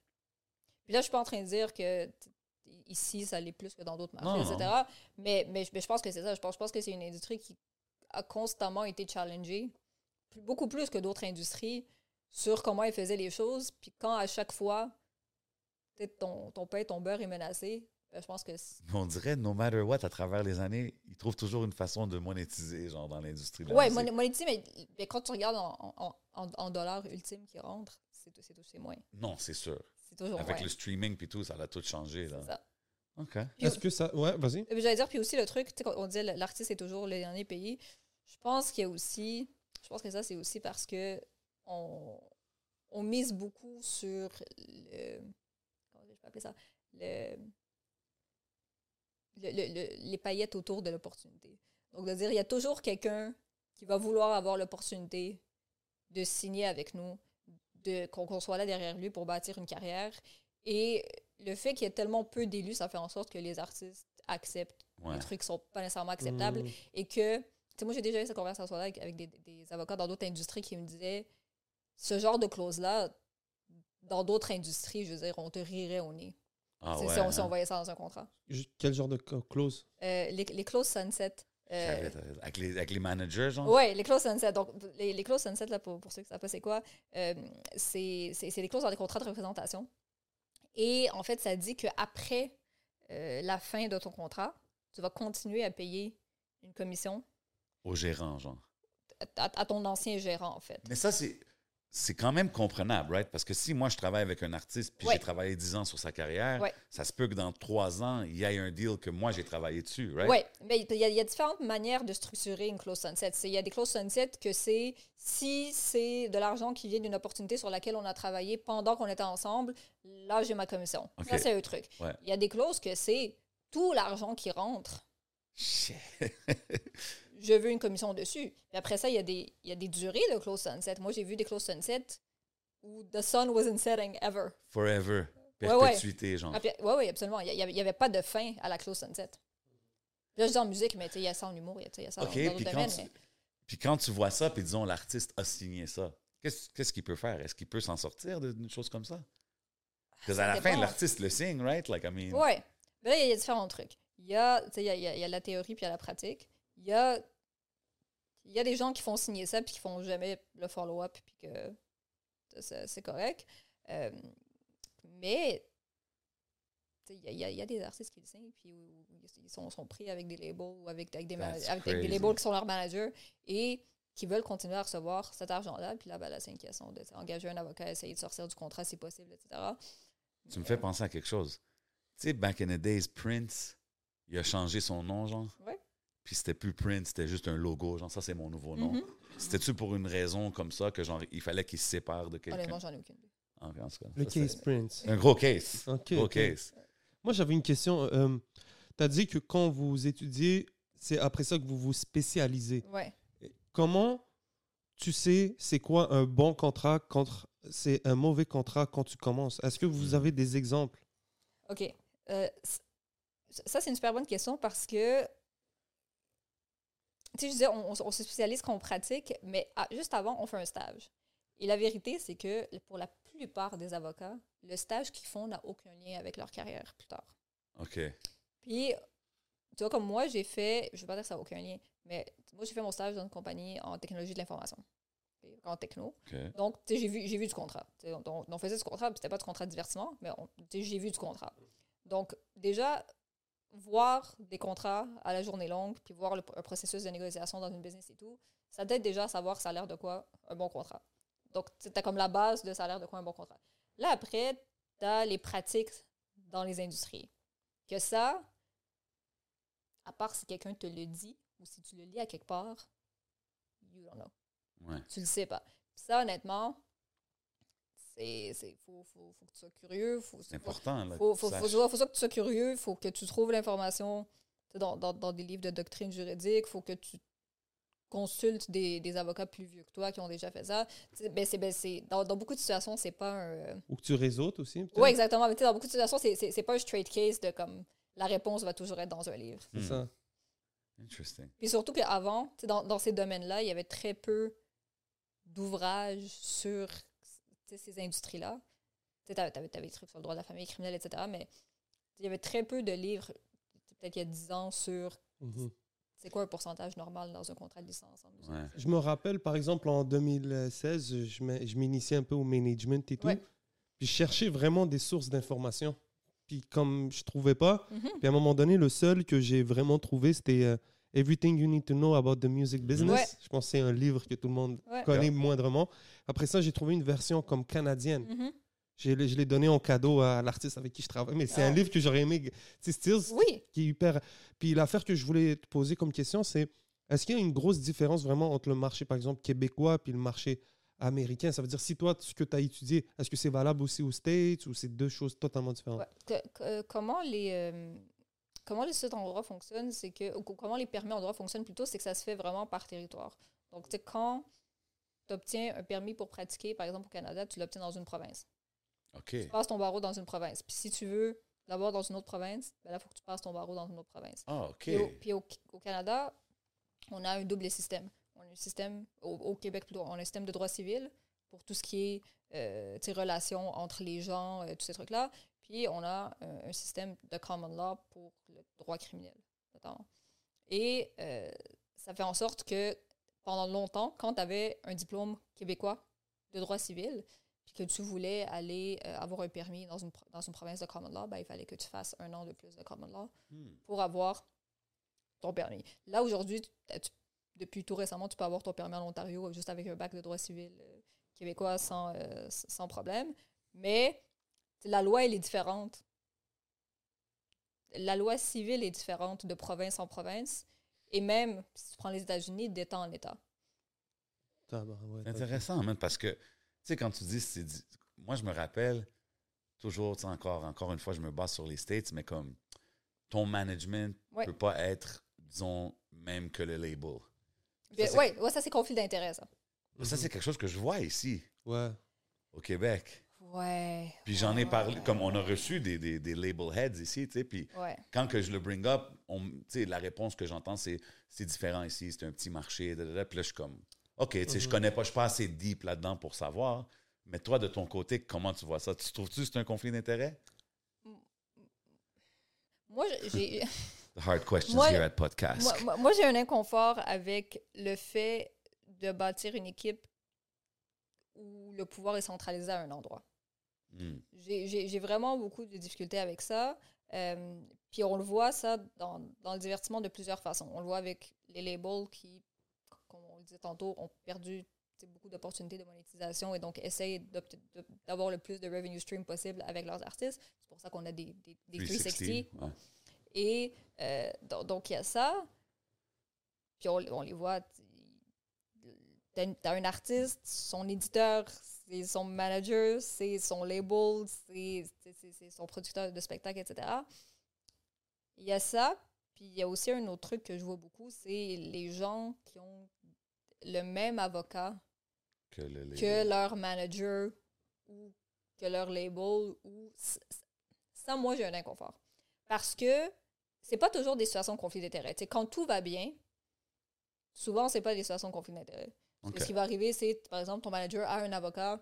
Puis là, je suis pas en train de dire que ici, ça l'est plus que dans d'autres marchés, Non, etc. Mais, mais, je- mais je pense que c'est ça. Je pense, je pense que c'est une industrie qui a constamment été challengée, beaucoup plus que d'autres industries, sur comment ils faisaient les choses. Puis quand à chaque fois, peut-être ton, ton pain, ton beurre est menacé, je pense que On dirait, no matter what, à travers les années, ils trouvent toujours une façon de monétiser, genre, dans l'industrie moné- monétiser, mais, mais quand tu regardes en, en, en, en dollars ultimes qui rentrent, c'est c'est c'est moins. Non, c'est sûr. C'est toujours Avec moins. le streaming puis tout, ça a tout changé, là. C'est ça. OK. Puis- Est-ce que ça. Ouais, vas-y. Puis, J'allais dire, puis aussi le truc, tu sais, quand on disait l'artiste est toujours le dernier payé. Je pense qu'il y a aussi, je pense que ça, c'est aussi parce que on, on mise beaucoup sur le, comment je peux appeler ça, le, le- le- le- les paillettes autour de l'opportunité. Donc, de dire, il y a toujours quelqu'un qui va vouloir avoir l'opportunité de signer avec nous, de, qu'on qu'on soit là derrière lui pour bâtir une carrière. Et le fait qu'il y ait tellement peu d'élus, ça fait en sorte que les artistes acceptent Ouais. des trucs qui sont pas nécessairement acceptables. Mm. Et que, tu sais, moi, j'ai déjà eu cette conversation-là avec, avec des, des avocats dans d'autres industries qui me disaient ce genre de clause-là, dans d'autres industries, je veux dire, on te rirait au nez. Ah ouais, si, on, si hein? on voyait ça dans un contrat. Quel genre de clause? Euh, les, les clauses sunset. euh. Avec les, avec les managers, genre? Ouais, les clauses sunset. Donc, les, les clauses sunset, là, pour, pour ceux qui ne savent pas c'est quoi, euh, c'est c'est- c'est des clauses dans les contrats de représentation. Et en fait, ça dit qu'après euh, la fin de ton contrat, tu vas continuer à payer une commission Au gérant, genre. à, à ton ancien gérant, en fait. Mais ça, c'est. C'est quand même comprenable, right? Parce que si moi, je travaille avec un artiste puis Ouais. j'ai travaillé 10 ans sur sa carrière, Ouais. ça se peut que dans trois ans, il y ait un deal que moi, j'ai travaillé dessus, right? Oui, mais il y, a- il y a différentes manières de structurer une clause sunset. Il y a des clauses sunset que c'est si c'est de l'argent qui vient d'une opportunité sur laquelle on a travaillé pendant qu'on était ensemble, là, j'ai ma commission. Ça, c'est un truc. Ouais. Il y a des clauses que c'est tout l'argent qui rentre, Shit. je veux une commission dessus. Puis après ça, il y, a des, il y a des durées de clause sunset. Moi, j'ai vu des clauses sunset où the sun wasn't setting ever. Forever. Ouais, ouais. Perpétuité, genre. Ah, puis- ouais, oui, absolument. Il n'y avait, pas de fin à la clause sunset. Là, je dis en musique, mais il y a ça en humour, il y a, tu sais, il y a ça OK, dans d'autres quand, domaines. tu, mais- puis quand tu vois ça, puis disons, l'artiste a signé ça, qu'est-ce qu'il peut faire? Est-ce qu'il peut s'en sortir d'une chose comme ça? Parce qu'à la fin, l'artiste le signe, right? Like, I mean, Ouais. Mais là, il y a différents trucs. Il y a, tu sais, il y a, il y a- il y a la théorie puis il y a la pratique. Il y a, y a des gens qui font signer ça puis qui font jamais le follow-up puis que c'est correct. Euh, mais il y, a- y y des artistes qui le signent puis ils sont, sont pris avec des labels ou avec, avec, des, avec des labels qui sont leurs managers et qui veulent continuer à recevoir cet argent-là. Puis là, ben, la question de engager un avocat, essayer de sortir du contrat si possible, etc. tu me fais penser à quelque chose. Tu sais, back in the days, Prince, il a changé son nom, genre? Ouais. Puis c'était plus Prince, c'était juste un logo, genre, ça, c'est mon nouveau nom. Mhm. C'était-tu pour une raison comme ça que, genre, il fallait qu'il se sépare de quelqu'un? Honnêtement, j'en ai aucune idée. En en tout cas, Le ça, case Prince. Un gros case. Ok, Gros case. Moi, j'avais une question. tu as dit que quand vous étudiez, c'est après ça que vous vous spécialisez. Ouais. Comment tu sais c'est quoi un bon contrat contre c'est un mauvais contrat quand tu commences? Est-ce que vous avez des exemples? OK. Euh, ça, c'est une super bonne question parce que, tu sais, je disais, on, se spécialise quand on pratique, mais à- juste avant, on fait un stage. Et la vérité, c'est que pour la plupart des avocats, le stage qu'ils font n'a aucun lien avec leur carrière plus tard. OK. Puis, tu vois, comme moi, j'ai fait, je ne vais pas dire que ça n'a aucun lien, mais moi, j'ai fait mon stage dans une compagnie en technologie de l'information, en techno. Donc, tu sais, j'ai vu, j'ai vu du contrat. On, on- faisait du contrat, puis c'était pas du contrat de divertissement, mais j'ai vu du contrat. Donc, déjà, voir des contrats à la journée longue, puis voir le, un processus de négociation dans une business et tout, ça t'aide déjà à savoir ça a l'air de quoi un bon contrat. Donc, tu as comme la base de ça a l'air de quoi un bon contrat. Là, après, tu as les pratiques dans les industries. Que ça, à part si quelqu'un te le dit ou si tu le lis à quelque part, you don't know Ouais. tu le sais pas. Ça, honnêtement, c'est. c'est- Faut, faut, faut que tu sois curieux. Faut, C'est important, là. Faut, que faut, que tu sois curieux. Faut que tu trouves l'information dans, dans, dans des livres de doctrine juridique. Faut que tu consultes des, des avocats plus vieux que toi qui ont déjà fait ça. Ben, c'est, ben, c'est, dans, dans beaucoup de situations, c'est pas un. Ou que tu réseautes aussi? Oui, exactement. Mais tu sais, dans beaucoup de situations, c'est, c'est, c'est pas un straight case de comme. La réponse va toujours être dans un livre. C'est Hmm. ça. Interesting. Puis surtout qu'avant, tu sais, dans, dans ces domaines-là, il y avait très peu d'ouvrages sur ces industries-là. Tu sais, avais, des trucs sur le droit de la famille criminelle, etc. Mais il y avait très peu de livres, peut-être il y a 10 ans, sur Mhm. c'est quoi un pourcentage normal dans un contrat de licence en musique. Ouais. Je me rappelle, par exemple, en 2016, je m'in- je m'initiais un peu au management et tout. Ouais. Puis je cherchais vraiment des sources d'informations. Puis comme je trouvais pas, Mhm. puis à un moment donné, le seul que j'ai vraiment trouvé, c'était euh, Everything You Need to Know About the Music Business. Ouais. Je pense que c'est un livre que tout le monde Ouais. connaît moindrement. Après ça, j'ai trouvé une version comme canadienne. J'ai- Je l'ai donné en cadeau à l'artiste avec qui je travaille. Mais c'est Ah. un livre que j'aurais aimé. Tu sais, Stills, Oui, qui est hyper. Puis l'affaire que je voulais te poser comme question, c'est est-ce qu'il y a une grosse différence vraiment entre le marché, par exemple, québécois puis le marché américain? Ça veut dire, si toi, ce que tu as étudié, est-ce que c'est valable aussi aux States ou c'est deux choses totalement différentes? Ouais. Que- que- comment les euh, comment les sites en droit fonctionnent, c'est que ou comment les permis en droit fonctionnent plutôt, c'est que ça se fait vraiment par territoire. Donc, tu sais, quand tu obtiens un permis pour pratiquer, par exemple au Canada, tu l'obtiens dans une province. OK. Tu passes ton barreau dans une province. Puis si tu veux l'avoir dans une autre province, ben là, il faut que tu passes ton barreau dans une autre province. Ah, OK. Puis, au, puis au- au Canada, on a un double système. On a un système, au, au Québec plutôt, on a un système de droit civil pour tout ce qui est euh, relations entre les gens, euh, tous ces trucs-là. Puis on a euh, un système de common law pour le droit criminel, notamment. Et euh, ça fait en sorte que pendant longtemps, quand tu avais un diplôme québécois de droit civil, puis que tu voulais aller euh, avoir un permis dans une, dans une province de common law, ben, il fallait que tu fasses un an de plus de common law Hmm. pour avoir ton permis. Là, aujourd'hui, depuis tout récemment, tu peux avoir ton permis en Ontario juste avec un bac de droit civil québécois sans, sans problème. Mais la loi, elle est différente. La loi civile est différente de province en province. Et même, si tu prends les États-Unis, d'État en État. Intéressant, man, parce que, tu sais, quand tu dis, c'est moi, je me rappelle toujours, tu sais, encore, encore une fois, je me base sur les States, mais comme ton management ne Ouais. peut pas être, disons, même que le label. Oui, c'est- ouais, ouais, ça, c'est conflit d'intérêt, ça. Ça, c'est quelque chose que je vois ici, Ouais. au Québec. Ouais. Puis j'en ai parlé, comme on a reçu des, des, des label heads ici, tu sais, puis Ouais. quand que je le bring up, on- tu sais, la réponse que j'entends, c'est c'est différent ici, c'est un petit marché, da, da, da. puis là, je suis comme, OK, tu sais, je Mhm. connais pas, je suis pas assez deep là-dedans pour savoir, mais toi, de ton côté, comment tu vois ça? Tu trouves-tu que c'est un conflit d'intérêt? Moi, j'ai. The hard questions Moi- here at Podcast. Moi, moi- moi, j'ai un inconfort avec le fait de bâtir une équipe où le pouvoir est centralisé à un endroit. Hmm. J'ai- vraiment beaucoup de difficultés avec ça. Euh, puis on le voit, ça, dans, dans le divertissement de plusieurs façons. On le voit avec les labels qui, comme on le disait tantôt, ont perdu beaucoup d'opportunités de monétisation et donc essayent d'avoir le plus de revenue stream possible avec leurs artistes. C'est pour ça qu'on a des, des, des 360 ouais. et euh, do- donc, il y a ça. Puis on, on les voit. T'as t'as un artiste, son éditeur, c'est son manager, c'est son label, c'est son producteur de spectacle, etc. Il y a ça. Puis il y a aussi un autre truc que je vois beaucoup, c'est les gens qui ont le même avocat Que le que leur manager ou que leur label ou ça moi j'ai un inconfort parce que c'est pas toujours des situations de conflit d'intérêt quand tout va bien souvent c'est pas des situations de conflit d'intérêt Parce que Ok. ce qui va arriver c'est par exemple ton manager a un avocat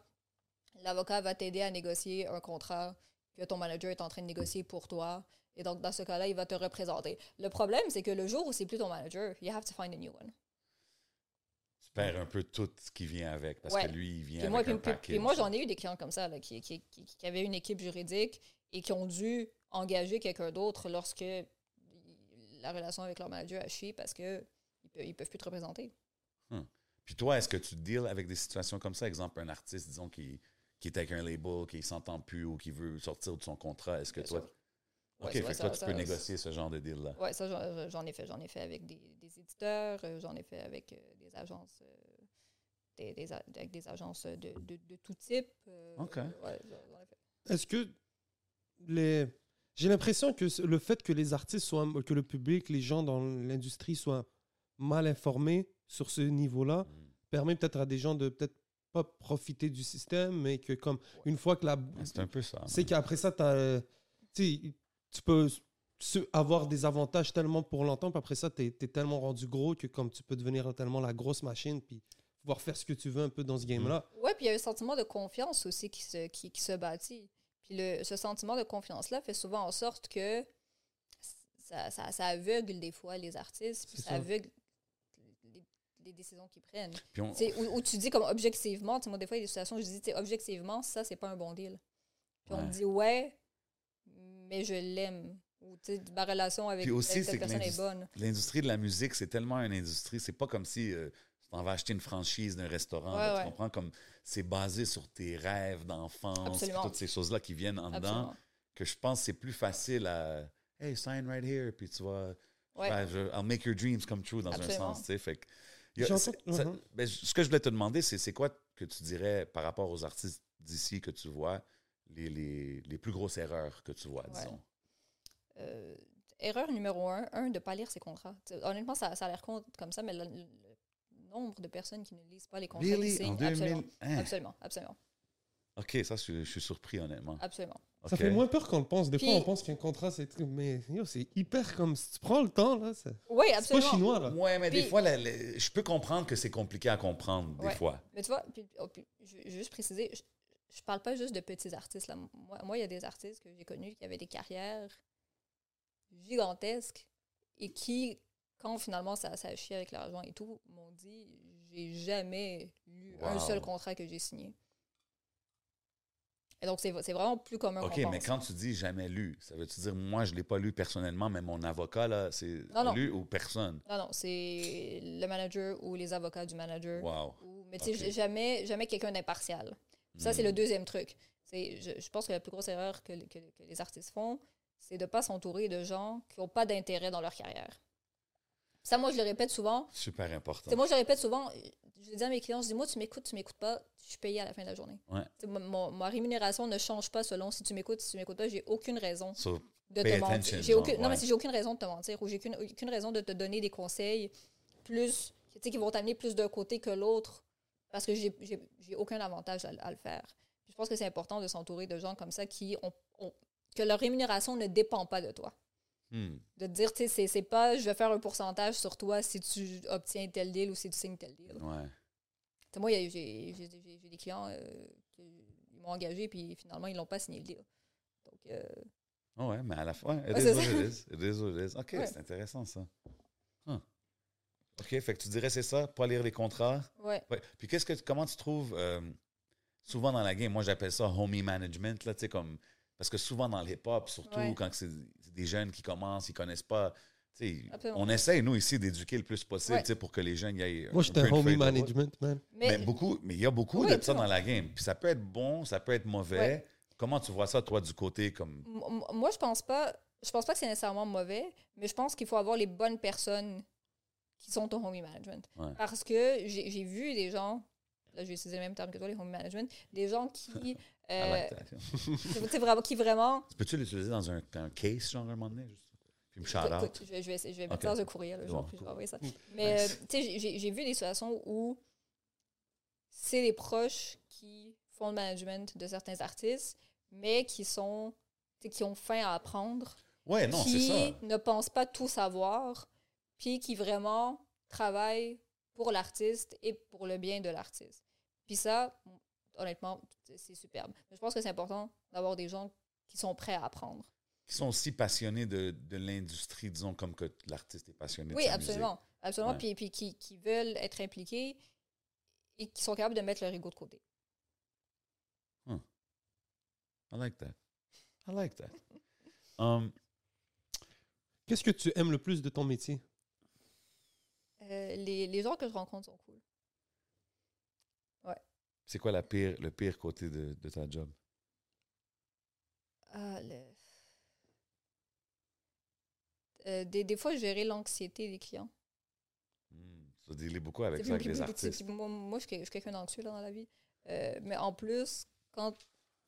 l'avocat va t'aider à négocier un contrat que ton manager est en train de négocier pour toi et donc dans ce cas-là il va te représenter le problème c'est que le jour où c'est plus ton manager you have to find a new one Tu perds un peu tout ce qui vient avec, parce Ouais. que lui, il vient Puis avec moi, un puis, package. puis moi, j'en ai eu des clients comme ça, là, qui, qui, qui, qui avaient une équipe juridique et qui ont dû engager quelqu'un d'autre lorsque la relation avec leur manager a chié parce qu'ils ne ils peuvent plus te représenter. Puis toi, est-ce que tu deals avec des situations comme ça? Exemple, un artiste, disons, qui, qui est avec un label, qui ne s'entend plus ou qui veut sortir de son contrat. Est-ce que Bien toi... sûr. OK, Ouais, fait que ça- toi, tu ça- peux négocier ce genre de deal-là. Ouais, ça, j'en- j'en ai fait. J'en ai fait avec des, des éditeurs, euh, j'en ai fait avec euh, des agences, euh, des, avec des agences de, de, de tout type. euh, OK. ouais. Est-ce que les. J'ai l'impression que le fait que les artistes soient. que le public, les gens dans l'industrie soient mal informés sur ce niveau-là Mm. permet peut-être à des gens de peut-être pas profiter du système, mais que comme une fois que la. Ouais, C'est un peu ça. C'est qu'après ça, t'as, euh, tu peux avoir des avantages tellement pour longtemps, puis après ça, tu es, tellement rendu gros que comme tu peux devenir tellement la grosse machine, puis pouvoir faire ce que tu veux un peu dans ce game-là. Oui, puis il y a un sentiment de confiance aussi qui se, qui, qui se bâtit. Puis le, ce sentiment de confiance-là fait souvent en sorte que ça, ça, ça aveugle des fois les artistes, puis ça. aveugle les décisions qu'ils prennent. On- Où, où tu dis comme objectivement, tu sais, moi des fois il y a des situations où je dis, objectivement, ça c'est pas un bon deal. Puis on me dit, ouais, mais je l'aime. Ou tu sais, ma relation avec, Puis aussi, avec c'est cette personne est l'industrie- bonne. L'industrie de la musique, c'est tellement une industrie. C'est pas comme si euh, tu t'en vas acheter une franchise d'un restaurant. Ouais, là, ouais. Tu comprends? Comme c'est basé sur tes rêves d'enfance, toutes ces choses-là qui viennent en dedans, que je pense que c'est plus facile à Hey, sign right here, puis tu vas. Ouais. Ben, je- I'll make your dreams come true dans Absolument. un sens, tu sais. Fait que, a- J'entends- c'est- ça- Mhm. ben, ce que je voulais te demander, c'est c'est quoi que tu dirais par rapport aux artistes d'ici que tu vois, les, les, les plus grosses erreurs que tu vois, Ouais. disons? Euh, erreur numéro un, un, de ne pas lire ses contrats. T'sais, honnêtement, ça, ça a l'air con comme ça, mais le, le nombre de personnes qui ne lisent pas les contrats Really? qu'ils signent, En 2000? absolument, Hein? absolument, absolument. OK, ça, je, suis- je suis surpris, honnêtement. Absolument. Ça fait moins peur qu'on le pense. Des fois, on pense qu'un contrat, c'est. Mais yo, c'est hyper comme. Si tu prends le temps, là, c'est Oui, c'est pas absolument. chinois, là. Ouais, mais des fois, la- la- je peux comprendre que c'est compliqué à comprendre, des Ouais. fois. Mais tu vois, puis, oh, puis, je je veux juste préciser, je, je parle pas juste de petits artistes. Là. Moi, moi, il y a des artistes que j'ai connus qui avaient des carrières gigantesques et qui, quand finalement ça, ça a chié avec l'argent et tout, m'ont dit j'ai jamais lu un seul contrat que j'ai signé. Et donc, c'est vraiment plus commun OK, mais pense. quand tu dis jamais lu, ça veut-tu dire, moi, je ne l'ai pas lu personnellement, mais mon avocat, là, c'est lu ou personne? Non, non, c'est le manager ou les avocats du manager. Wow. Ou- mais tu sais, jamais, jamais quelqu'un d'impartial. Ça, c'est Hmm. le deuxième truc. Je, je pense que la plus grosse erreur que, que- que les artistes font, c'est de ne pas s'entourer de gens qui n'ont pas d'intérêt dans leur carrière. Ça, moi, je le répète souvent. Super important. Moi, je le répète souvent. Je dis à mes clients, je dis, moi, tu m'écoutes, tu m'écoutes pas, je suis payé à la fin de la journée. Ouais. Mon- ma rémunération ne change pas selon si tu m'écoutes, si tu m'écoutes pas. J'ai aucune raison So, de te mentir. J'ai aucune, Non, mais si j'ai aucune raison de te mentir ou j'ai aucune, aucune raison de te donner des conseils plus, tu sais, qui vont t'amener plus d'un côté que l'autre parce que j'ai- aucun avantage à, à le faire. Puis je pense que c'est important de s'entourer de gens comme ça qui ont, ont- que leur rémunération ne dépend pas de toi. Hmm. De te dire, tu sais, c'est- pas je vais faire un pourcentage sur toi si tu obtiens tel deal ou si tu signes tel deal. Ouais. Moi, j'ai des clients euh, qui m'ont engagé puis finalement, ils l'ont pas signé le deal. Donc, euh, Ah ouais, mais à la fin, it Ouais, is what it is. It is what it is. OK, Ouais. c'est intéressant, ça. Huh. OK, fait que tu dirais c'est ça, pas lire les contrats. ouais. Ouais. Puis qu'est-ce que comment tu trouves euh, souvent dans la game, moi j'appelle ça homie management là, tu sais comme parce que souvent dans le hip-hop, surtout Ouais. quand c'est des jeunes qui commencent, ils connaissent pas, on essaye nous ici d'éduquer le plus possible, Ouais. tu sais, pour que les jeunes y aillent. Moi, un j'étais peu un homie management, man. Mais, Mais beaucoup, mais il y a beaucoup Oui, de ça dans la game. Puis ça peut être bon, ça peut être mauvais. Ouais. Comment tu vois ça toi du côté comme M- Moi, je pense pas. Je pense pas que c'est nécessairement mauvais, mais je pense qu'il faut avoir les bonnes personnes qui sont au homie management. Ouais. Parce que j'ai j'ai vu des gens, là je vais utiliser le même terme que toi, les homie management, des gens qui, euh, sais, vraiment, qui vraiment, Tu Peux-tu l'utiliser dans un, un case genre un moment donné juste? Puis me shout Écoute, out? écoute, je vais, je vais, essayer- je vais mettre ça dans un courriel, le C'est jour, bon, puis je vais envoyer ça. Mais Nice. euh, tu sais, j'ai- j'ai j'ai vu des situations où c'est les proches qui font le management de certains artistes, mais qui sont, tu sais, qui ont faim à apprendre. Ouais, non, c'est qui ça. ne pensent pas tout savoir, puis qui vraiment travaillent pour l'artiste et pour le bien de l'artiste. Puis ça, honnêtement, c'est- superbe. Mais je pense que c'est important d'avoir des gens qui sont prêts à apprendre. Qui sont aussi passionnés de, de l'industrie, disons, comme que l'artiste est passionné Oui, de sa absolument. Absolument. Ouais. Puis, puis qui, qui veulent être impliqués et qui sont capables de mettre leur ego de côté. I like that. I like that. Um, Qu'est-ce que tu aimes le plus de ton métier? Euh, les, les gens que je rencontre sont cool. C'est quoi la pire, le pire côté de, de ta job? Ah, le- Euh, des, des fois, gérer l'anxiété des clients. Hmm, Tu deals beaucoup avec ça, avec les artistes. Moi, moi, je suis quelqu'un d'anxieux là, dans la vie. Euh, mais en plus, quand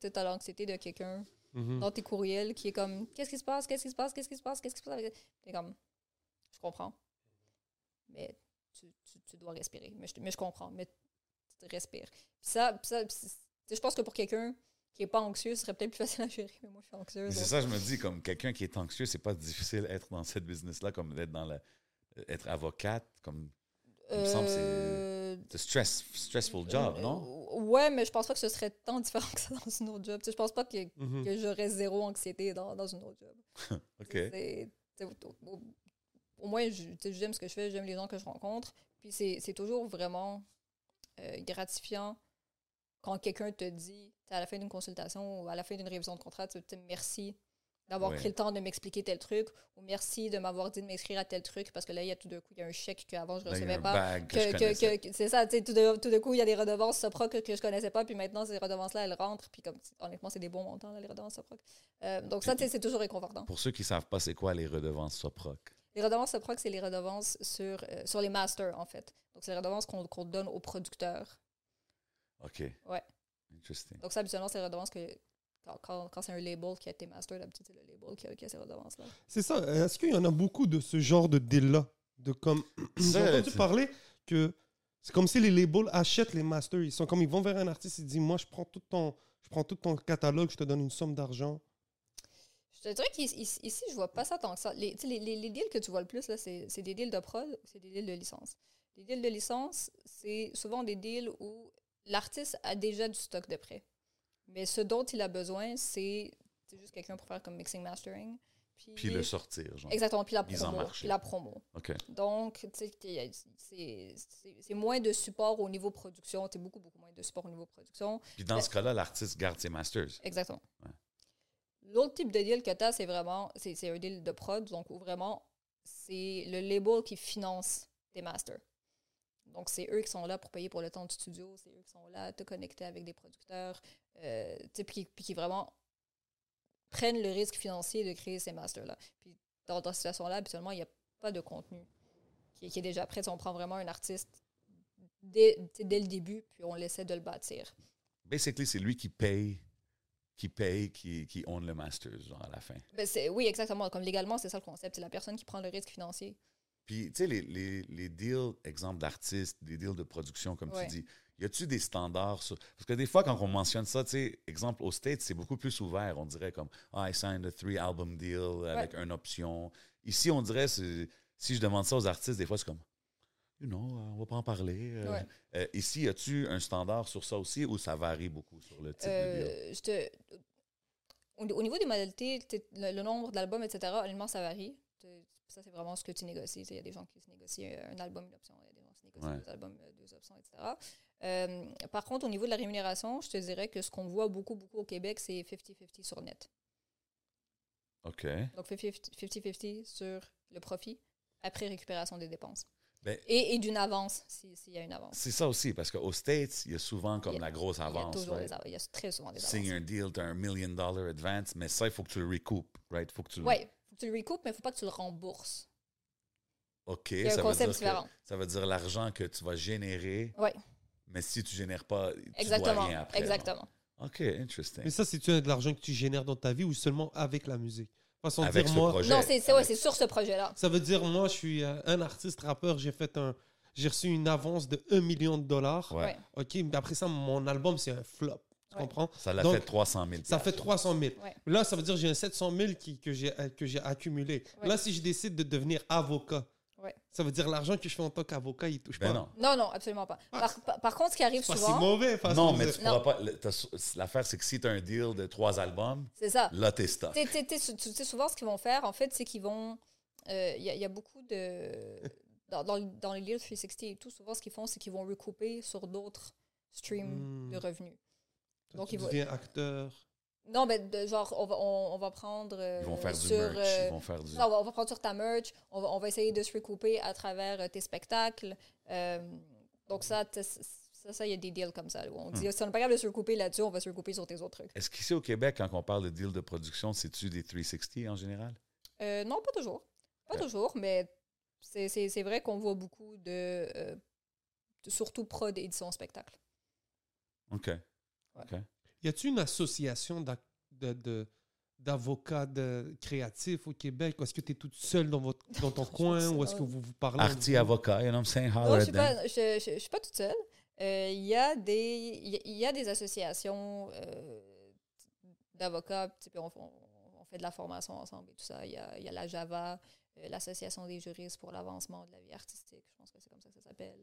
tu as l'anxiété de quelqu'un Mhm. dans tes courriels qui est comme Qu'est-ce qui se passe? Qu'est-ce qui se passe? Qu'est-ce qui se passe? Qu'est-ce qui se passe T'es comme Je comprends. Mais tu, tu- tu dois respirer. Mais je, mais je comprends. Mais tu respires. Puis ça, puis ça puis je pense que pour quelqu'un qui n'est pas anxieux, ce serait peut-être plus facile à gérer. Mais moi, je suis anxieuse. Mais c'est ça, je me dis, comme quelqu'un qui est anxieux, c'est pas difficile d'être dans cette business-là, comme d'être dans la. être avocate, comme. il me semble Euh, C'est stress, stressful job, non? euh, Ouais, mais je pense pas que ce serait tant différent que ça dans une autre job. Tu sais, je pense pas que, Mhm. que j'aurais zéro anxiété dans, dans une autre job. OK. C'est- c'est- au, moins, je- j'aime ce que je fais, j'aime les gens que je rencontre. Puis c'est c'est toujours vraiment euh, gratifiant quand quelqu'un te dit, à la fin d'une consultation ou à la fin d'une révision de contrat, tu te dis merci d'avoir Ouais. pris le temps de m'expliquer tel truc ou merci de m'avoir dit de m'inscrire à tel truc parce que là, il y a tout d'un coup, il y a un chèque qu'avant je a recevais pas que, je c'est ça, tu sais, tout de, tout de coup, il y a des redevances Soproc que, que je connaissais pas, puis maintenant, ces redevances-là, elles rentrent, puis comme, honnêtement, c'est des bons montants, là, les redevances Soproc. Euh, donc ça, tu sais, c'est toujours réconfortant. Pour ceux qui savent pas, c'est quoi les redevances Soproc? Les redevances Soproc, c'est les redevances sur, euh, sur les masters, en fait. Donc, c'est les redevances qu'on donne aux producteurs. OK. Ouais. Interesting. Donc ça, habituellement, c'est les redevances que, quand, quand, quand c'est un label qui a été master, d'habitude, c'est le label qui a, qui a ces redevances-là. C'est ça. Est-ce qu'il y en a beaucoup de ce genre de deal-là? De comme. J'ai entendu tu- parler que c'est comme si les labels achètent les masters. Ils sont comme ils vont vers un artiste, ils disent Moi, je prends tout ton. je prends tout ton catalogue, je te donne une somme d'argent. Je te dirais qu'ici, ici, je vois pas ça tant que ça. Les, les, les, les deals que tu vois le plus, là, c'est c'est des deals de prod ou c'est des deals de licence? Les deals de licence, c'est souvent des deals où l'artiste a déjà du stock de prêt. Mais ce dont il a besoin, c'est c'est juste quelqu'un pour faire comme mixing, mastering. Puis, Puis le sortir, genre. Exactement, puis la promo. Puis la promo. OK. Donc, c'est c'est- moins de support au niveau production. C'est beaucoup, beaucoup moins de support au niveau production. Puis dans ce cas-là, l'artiste garde ses masters. Exactement. Ouais. L'autre type de deal que tu as, c'est vraiment c'est un deal de prod, donc où vraiment c'est le label qui finance tes masters. Donc, c'est eux qui sont là pour payer pour le temps du studio, c'est eux qui sont là à te connecter avec des producteurs, euh, puis, qui vraiment prennent le risque financier de créer ces masters-là. Dans, cette situation-là, habituellement, il n'y a pas de contenu qui, est déjà prêt. On prend vraiment un artiste dès, dès le début, puis on essaie de le bâtir. Basically, c'est lui qui paye, qui paye, qui, qui own le masters, genre, à la fin. Ben, oui, exactement. Comme légalement, c'est ça le concept. C'est la personne qui prend le risque financier. Puis, tu sais, les, les, les deals, exemple d'artistes, des deals de production, comme Ouais. tu dis, y a-tu des standards sur... Parce que des fois, quand on mentionne ça, tu sais, exemple, aux States, c'est beaucoup plus ouvert. On dirait comme, ah, I signed a three-album deal avec une option. Ici, on dirait, si je demande ça aux artistes, des fois, c'est comme, euh, on va pas en parler. euh. Ouais. Euh, ici, y a-tu un standard sur ça aussi ou ça varie beaucoup sur le type de? Euh, je te- au, au niveau des modalités, le, le nombre d'albums, etc., honnêtement, ça varie. Ça, c'est vraiment ce que tu négocies. Il y a des gens qui se négocient un album, une option. Il y a des gens qui se négocient Ouais. deux albums, deux options, etc. Euh, par contre, au niveau de la rémunération, je te dirais que ce qu'on voit beaucoup, beaucoup au Québec, c'est 50-50 sur net. OK. Donc 50-50 sur le profit après récupération des dépenses. Ben, Et, et d'une avance, si- s'il y a une avance. c'est ça aussi, parce qu'aux States, il y a souvent comme Il a- la grosse Il y a avance. toujours right? des av- il y a très souvent des Signe avances. un deal, tu as un million dollar advance, mais ça, il faut que tu le recoupes, right? faut que tu le... Oui, faut que tu le recoupes, mais il ne faut pas que tu le rembourses. OK, Il y a un ça veut, concept dire différent. que, ça veut dire l'argent que tu vas générer, Oui, mais si tu génères pas, tu dois exactement. rien après. exactement. OK, interesting. Mais ça, c'est-tu de l'argent que tu génères dans ta vie ou seulement avec la musique? Façon de Avec dire, ce moi, projet. Non, c'est c'est- ouais, Avec- c'est sur ce projet-là. Ça veut dire, moi, je suis euh, un artiste rappeur, j'ai fait un. J'ai reçu une avance de 1 million de dollars. Ouais. Ouais. OK, mais après ça, mon album, c'est un flop. Tu Ouais. comprends? Ça l'a Donc, fait 300 000. Ça fait 300 000. Ouais. Là, ça veut dire que j'ai un 700 000 qui, que j'ai que j'ai accumulé. Ouais. Là, si je décide de devenir avocat, Ouais. ça veut dire l'argent que je fais en tant qu'avocat, il touche Ben pas. non. Non, non, absolument pas. Par, par- par contre, ce qui arrive C'est pas si souvent, mauvais. Non, mais tu pourras Non. pas. le- t'as- L'affaire, c'est que si tu as un deal de trois albums, c'est ça. là, t'es stuck. Tu sais- souvent, ce qu'ils vont faire, en fait, c'est qu'ils vont. euh, Il y, a- il y a beaucoup de. Dans, dans, dans les deals 360 et tout, souvent, ce qu'ils font, c'est qu'ils vont recouper sur d'autres streams Hmm. de revenus. Donc, tu ils vont- deviens acteur. Non, mais de, genre, on va, on, on va prendre. euh, Ils vont faire du sur, merch, euh, ils vont faire du. Non, on va, on va prendre sur ta merch, on va, on va essayer de se recouper à travers euh, tes spectacles. Euh, donc, ça, ça, ça, il y a des deals comme ça. où on dit, Hmm. si on n'est pas capable de se recouper là-dessus, on va se recouper sur tes autres trucs. Est-ce qu'ici au Québec, quand on parle de deal de production, c'est-tu des 360 en général? Euh, non, pas toujours. Pas Ouais. toujours, mais c'est- vrai qu'on voit beaucoup de, euh, de- Surtout prod et édition spectacle. OK. Y a-t-il une association d'avocats créatifs au Québec? Ou est-ce que tu es toute seule dans, votre, dans ton coin? Ou est-ce que vous vous parlez? Arti avocat, you know what I'm saying? Non, je at suis pas, je, je- je suis pas toute seule. Euh, Il y, a des- il y a- il y a des associations euh, d'avocats, on, on- on fait de la formation ensemble et tout ça. Il y a, il y a la JAVA, euh, l'Association des juristes pour l'avancement de la vie artistique, je pense que c'est comme ça que ça s'appelle.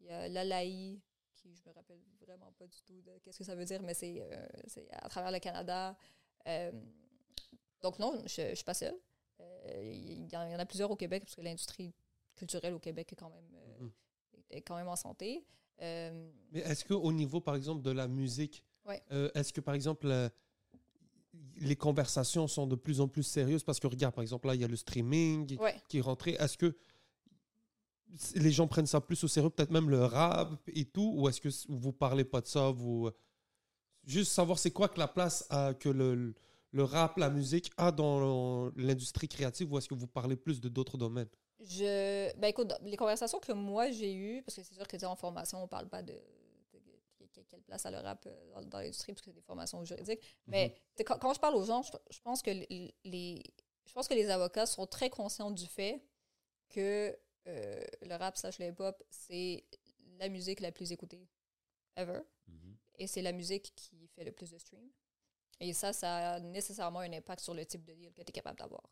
Il y a l'ALAI, qui je me rappelle vraiment pas du tout de qu'est-ce que ça veut dire, mais c'est euh, c'est à travers le Canada. Euh, donc non, je ne suis pas seule. Euh, Il y, en il y en a plusieurs au Québec, parce que l'industrie culturelle au Québec est quand même, Mhm. est quand même en santé. Mais est-ce qu'au niveau, par exemple, de la musique, Ouais. est-ce que, par exemple, les conversations sont de plus en plus sérieuses? Parce que, regarde, par exemple, là, il y a le streaming ouais. qui est rentré. Est-ce que les gens prennent ça plus au sérieux, peut-être même le rap et tout? Ou est-ce que vous parlez pas de ça? Vous... euh, Juste savoir c'est quoi que la place que le, le rap, la musique a dans l'industrie créative ou est-ce que vous parlez plus de d'autres domaines? Je, ben écoute, les conversations que moi j'ai eues, parce que c'est sûr que en formation, on parle pas de, quelle place a le rap euh, dans, dans l'industrie, parce que c'est des formations juridiques. Mais tu sais, quand, quand je parle aux gens, je, je pense que les- je pense que les avocats sont très conscients du fait que euh, le rap slash le hip-hop, c'est la musique la plus écoutée ever. Mhm. et c'est la musique qui fait le plus de streams. Et ça, ça a nécessairement un impact sur le type de deal que tu es capable d'avoir.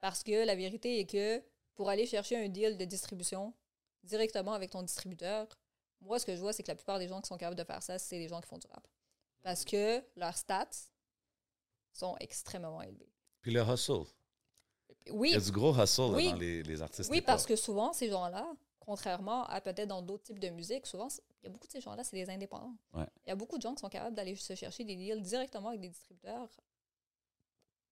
Parce que la vérité est que pour aller chercher un deal de distribution directement avec ton distributeur, moi, ce que je vois, c'est que la plupart des gens qui sont capables de faire ça, c'est les gens qui font du rap. Parce que leurs stats sont extrêmement élevés. Puis le hustle. Oui, Il y a du gros hustle Oui. dans les, les artistes. Oui, parce que souvent, ces gens-là, contrairement à peut-être dans d'autres types de musique, souvent, il y a beaucoup de ces gens-là, c'est des indépendants. Ouais. Il y a beaucoup de gens qui sont capables d'aller se chercher des deals directement avec des distributeurs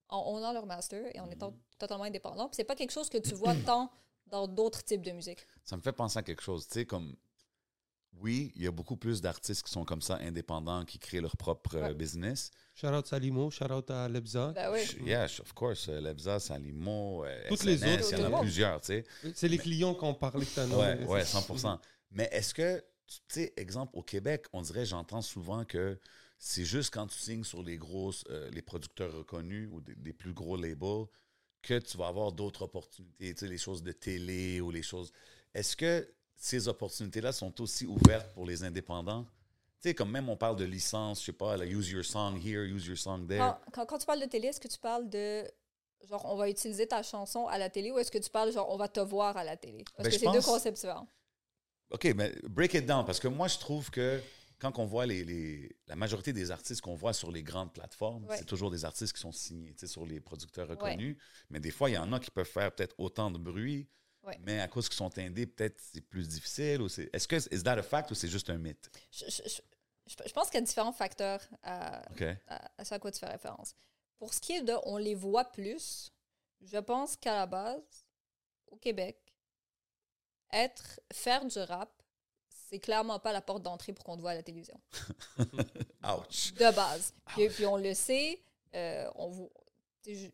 en owning leur master et en Mm-hmm. étant totalement indépendant. C'est pas quelque chose que tu vois tant dans d'autres types de musique. Ça me fait penser à quelque chose. Tu sais, comme. Oui, il y a beaucoup plus d'artistes qui sont comme ça, indépendants, qui créent leur propre euh, Ouais. business. Shout out Salimo, shout out à Lebza. Ben oui. Yeah, of course. euh, Lebza, Salimo, euh, Toutes les autres, il y en a monde. plusieurs, tu sais. C'est les clients qu'on parlait tout à l'heure. Ouais, ouais, 100 Mais est-ce que, tu sais, exemple, au Québec, on dirait, j'entends souvent que c'est juste quand tu signes sur les grosses, euh, les producteurs reconnus ou des, des plus gros labels que tu vas avoir d'autres opportunités, tu sais, les choses de télé ou les choses. Est-ce que ces opportunités-là sont aussi ouvertes pour les indépendants? Tu sais, comme même on parle de licence, je sais pas, là, use your song here, use your song there. Quand, quand, quand tu parles de télé, est-ce que tu parles de genre on va utiliser ta chanson à la télé ou est-ce que tu parles genre on va te voir à la télé? Parce Ben, que c'est deux concepts différents. OK, mais break it down, parce que moi, je trouve que quand on voit les, les- la majorité des artistes qu'on voit sur les grandes plateformes, Ouais. c'est toujours des artistes qui sont signés tu sais, sur les producteurs reconnus. Mais des fois, il y en a qui peuvent faire peut-être autant de bruit, Ouais. mais à cause qu'ils sont indés, peut-être c'est plus difficile. Ou c'est- Est-ce que is that a fact ou c'est juste un mythe? Je, je- je- je- je pense qu'il y a différents facteurs à, OK. à, à ce à quoi tu fais référence. Pour ce qui est de on les voit plus, je pense qu'à la base, au Québec, être, faire du rap, c'est clairement pas la porte d'entrée pour qu'on te voit à la télévision. Ouch. De base. Puis, puis on le sait, euh, on, vo- tu sais, je-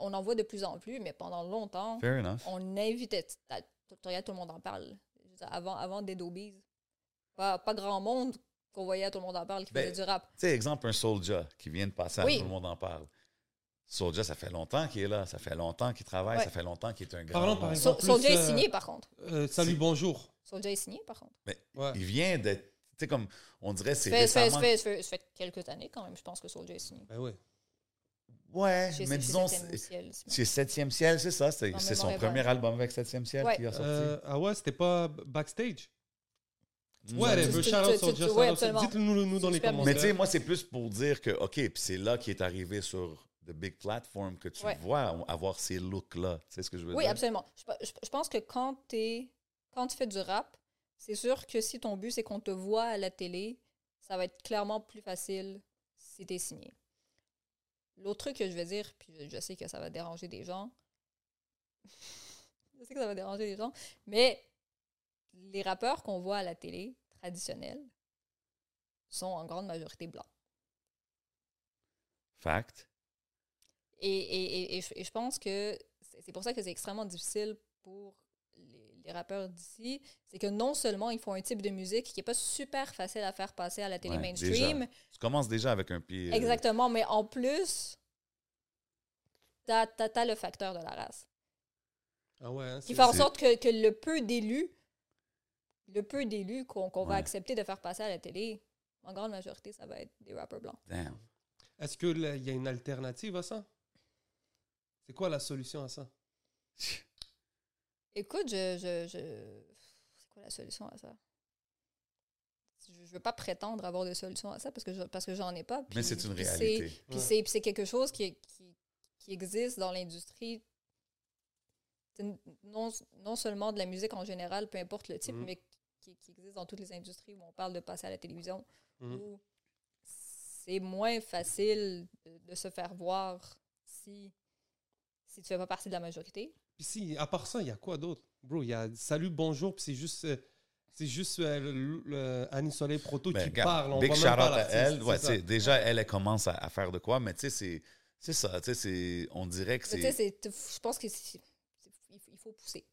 on en voit de plus en plus, mais pendant longtemps, on invitait. tu- tu- tu regardes, tout le monde en parle. Avant, avant Dead Obies, pas, pas grand monde qu'on voyait tout le monde en parle qui Ben, faisait du rap. Tu sais, exemple, un Soulja qui vient de passer à Oui. tout le monde en parle. Soulja, ça fait longtemps qu'il est là, ça fait longtemps qu'il travaille, Ouais. ça fait longtemps qu'il est un grand. Parlons par. So- exemple. Soulja plus, est euh, signé, par contre. Euh, salut, Si- bonjour. Soulja est signé, par contre. Ouais. Il vient d'être. Tu sais, comme on dirait, c'est Ça fait, ça fait- récemment. ça fait- ça fait- ça fait quelques années, quand même, je pense que Soulja est signé. Ben ouais. Ouais, Chez- mais chez disons, c'est Septième Ciel, c'est ça. C'est son premier album avec Septième Ciel Ouais. qui a sorti. Euh, ah ouais, c'était pas backstage? Ouais, Tu- shout out tu- shout ouais, out. absolument. Dites-le nous dans les commentaires. Mais tu sais, moi, c'est plus pour dire que, OK, puis c'est là qu'il est arrivé sur the big platform que tu Ouais. vois avoir ces looks-là. Tu sais ce que je veux Oui, dire? absolument. Je, pe- je- je pense que quand, t'es- quand tu fais du rap, c'est sûr que si ton but, c'est qu'on te voit à la télé, ça va être clairement plus facile si tu es signé. L'autre truc que je vais dire, puis je, sais que ça va déranger des gens, je sais que ça va déranger des gens, mais les rappeurs qu'on voit à la télé traditionnels sont en grande majorité blancs. Fact. Et, et, et, et je, pense que c'est pour ça que c'est extrêmement difficile pour les, les rappeurs d'ici. C'est que non seulement ils font un type de musique qui n'est pas super facile à faire passer à la télé Ouais, mainstream, déjà. Tu commences déjà avec un pied. euh, exactement, mais en plus, t'as as, le facteur de la race. Ah ouais, hein, Qui fait en sorte que, que le peu d'élus, le peu d'élus qu'on qu'on va accepter de faire passer à la télé, en grande majorité, ça va être des rappeurs blancs. Damn. Est-ce qu'il y a une alternative à ça? C'est quoi la solution à ça? Écoute, je, je, je- c'est quoi la solution à ça? Je je veux pas prétendre avoir de solution à ça parce que je, parce que j'en ai pas. Mais c'est une puis réalité. Puis Ouais. c'est puis c'est quelque chose qui, qui, qui existe dans l'industrie. Non, non seulement de la musique en général, peu importe le type, Mhm. mais qui, qui existe dans toutes les industries où on parle de passer à la télévision, Mhm. où c'est moins facile de, de se faire voir si, si tu fais pas partie de la majorité. Puis si, à part ça, il y a quoi d'autre? Bro, il y a salut, bonjour, puis c'est juste, euh, c'est juste euh, le- le- Annie Soleil Proto Ben, qui regarde, parle. On big voit shout même out pas à elle. Ouais, déjà, elle, elle commence à, à faire de quoi, mais tu sais, c'est- ça. Tu sais, c'est- on dirait que c'est. je pense que c'est- c'est- il faut- pousser.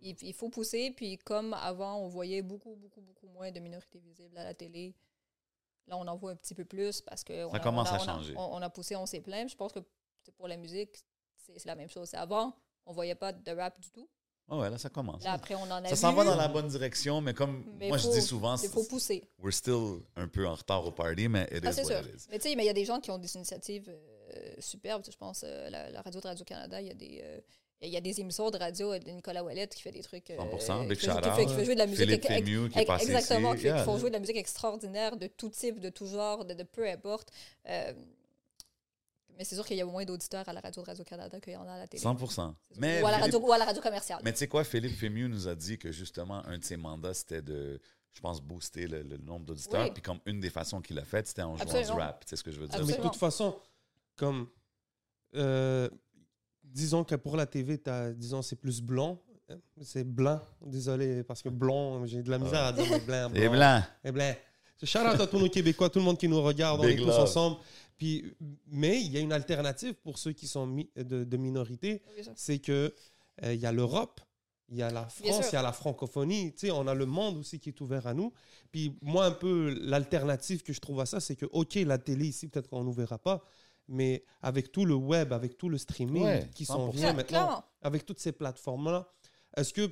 Il, il faut pousser, puis comme avant, on voyait beaucoup, beaucoup, beaucoup moins de minorités visibles à la télé. Là, on en voit un petit peu plus parce que on a- commence on a, à on a- changer. On, on a poussé, on s'est plaint. Je pense que c'est pour la musique, c'est c'est la même chose. C'est Avant, on voyait pas de rap du tout. Oh ouais, là, ça commence. Là, après, on en a Ça s'en va dans la bonne direction, mais comme mais moi, faut- je dis souvent, Il faut pousser. we're still un peu en retard au party, mais it Ah, is c'est what sûr. it is. Mais tu sais, il y a des gens qui ont des initiatives euh, superbes. Je pense euh, la, la radio de Radio-Canada, il y a des. euh, il y a des émissions de radio de Nicolas Ouellette qui fait des trucs. euh, 100%, big qui fait- qui fait- qui fait jouer de la musique. Philippe ex- Fémieux qui est passé Exactement, ici. qui, Yeah. font jouer de la musique extraordinaire de tout type, de tout genre, de, de peu importe. Mais c'est sûr qu'il y a moins d'auditeurs à la radio de Radio-Canada qu'il y en a à la télé. 100%. C'est sûr. Mais ou, à la Philippe- radio, ou à la radio commerciale. Mais tu sais quoi, Philippe Fémieux nous a dit que justement, un de ses mandats, c'était de, je pense, booster le, le nombre d'auditeurs. Oui. Puis comme une des façons qu'il a fait, c'était en jouant du rap. Tu sais ce que je veux dire? Mais de toute façon, comme. euh, disons que pour la TV, disons, c'est plus blanc. C'est blanc. Désolé, parce que blanc, j'ai de la misère à dire blanc. Et blanc. Et blanc. Shout out à tous nos Québécois, tout le monde qui nous regarde, on est tous ensemble. Puis, mais il y a une alternative pour ceux qui sont mi- de, de minorité, Oui, c'est que euh, il y a l'Europe, il y a la France, il y a la francophonie, tu sais, on a le monde aussi qui est ouvert à nous. Puis moi, un peu, l'alternative que je trouve à ça, c'est que, OK, la télé ici, peut-être qu'on nous verra pas, mais avec tout le web, avec tout le streaming Ouais, qui s'en 100%. vient maintenant, Clairement. avec toutes ces plateformes-là, est-ce que,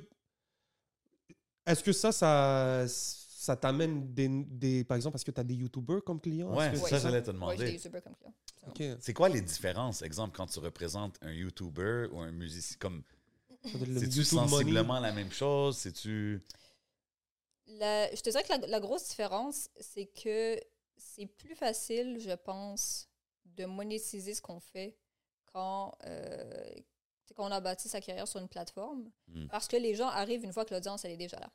est-ce que ça, ça, ça t'amène des, des- par exemple, parce que tu as des YouTubers comme clients? Ouais, que ça, j'allais te Ouais, j'ai des demander. youtubeurs comme clients. OK. C'est quoi les différences, exemple, quand tu représentes un YouTuber ou un musicien? Comme, c'est-tu money. sensiblement la même chose? C'est-tu... La- je te dirais que la, la grosse différence, c'est que c'est plus facile, je pense, de monétiser ce qu'on fait quand, euh, quand on a bâti sa carrière sur une plateforme. Hmm. Parce que les gens arrivent une fois que l'audience elle est déjà là.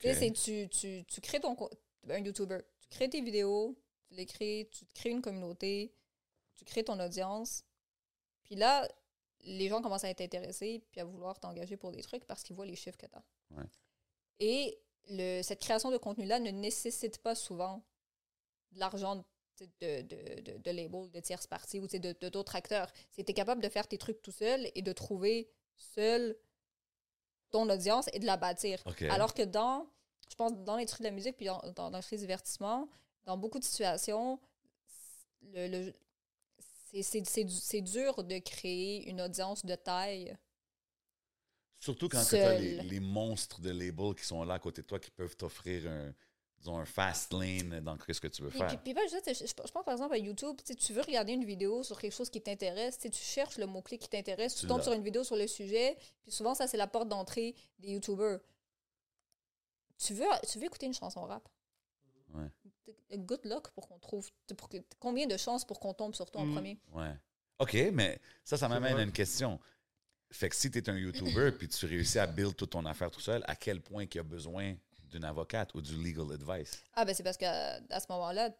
Tu tu, tu, crées ton un YouTuber, tu crées tes vidéos, tu les crées, tu crées une communauté, tu crées ton audience. Puis là, les gens commencent à être intéressés puis à vouloir t'engager pour des trucs parce qu'ils voient les chiffres que tu as. Ouais. Et le, cette création de contenu-là ne nécessite pas souvent de l'argent de, de, de, de labels, de tierces parties ou de de d'autres acteurs. C'est tu es capable de faire tes trucs tout seul et de trouver seul ton audience et de la bâtir. Alors que dans, je pense, dans l'industrie de la musique, puis dans, dans, l'industrie du divertissement, dans beaucoup de situations, le, le- c'est- c'est c'est du- c'est dur de créer une audience de taille. Surtout quand tu as les, les monstres de label qui sont là à côté de toi qui peuvent t'offrir un, disons, un fast lane dans ce que tu veux Puis, puis, faire. puis je, je- je pense par exemple à YouTube, tu veux regarder une vidéo sur quelque chose qui t'intéresse, tu cherches le mot-clé qui t'intéresse, tu Tu tombes sur une vidéo sur le sujet, puis souvent ça c'est la porte d'entrée des YouTubers. Tu veux, tu veux écouter une chanson rap? Ouais. Good luck pour qu'on trouve. Pour que, combien de chances pour qu'on tombe sur toi en Mm. premier? Ouais. OK, mais ça, ça m'amène à une question. Fait que si tu es un YouTuber puis tu réussis à build toute ton affaire tout seul, à quel point qu'il y a besoin d'une avocate ou du legal advice? Ah, ben c'est parce qu'à à ce moment-là,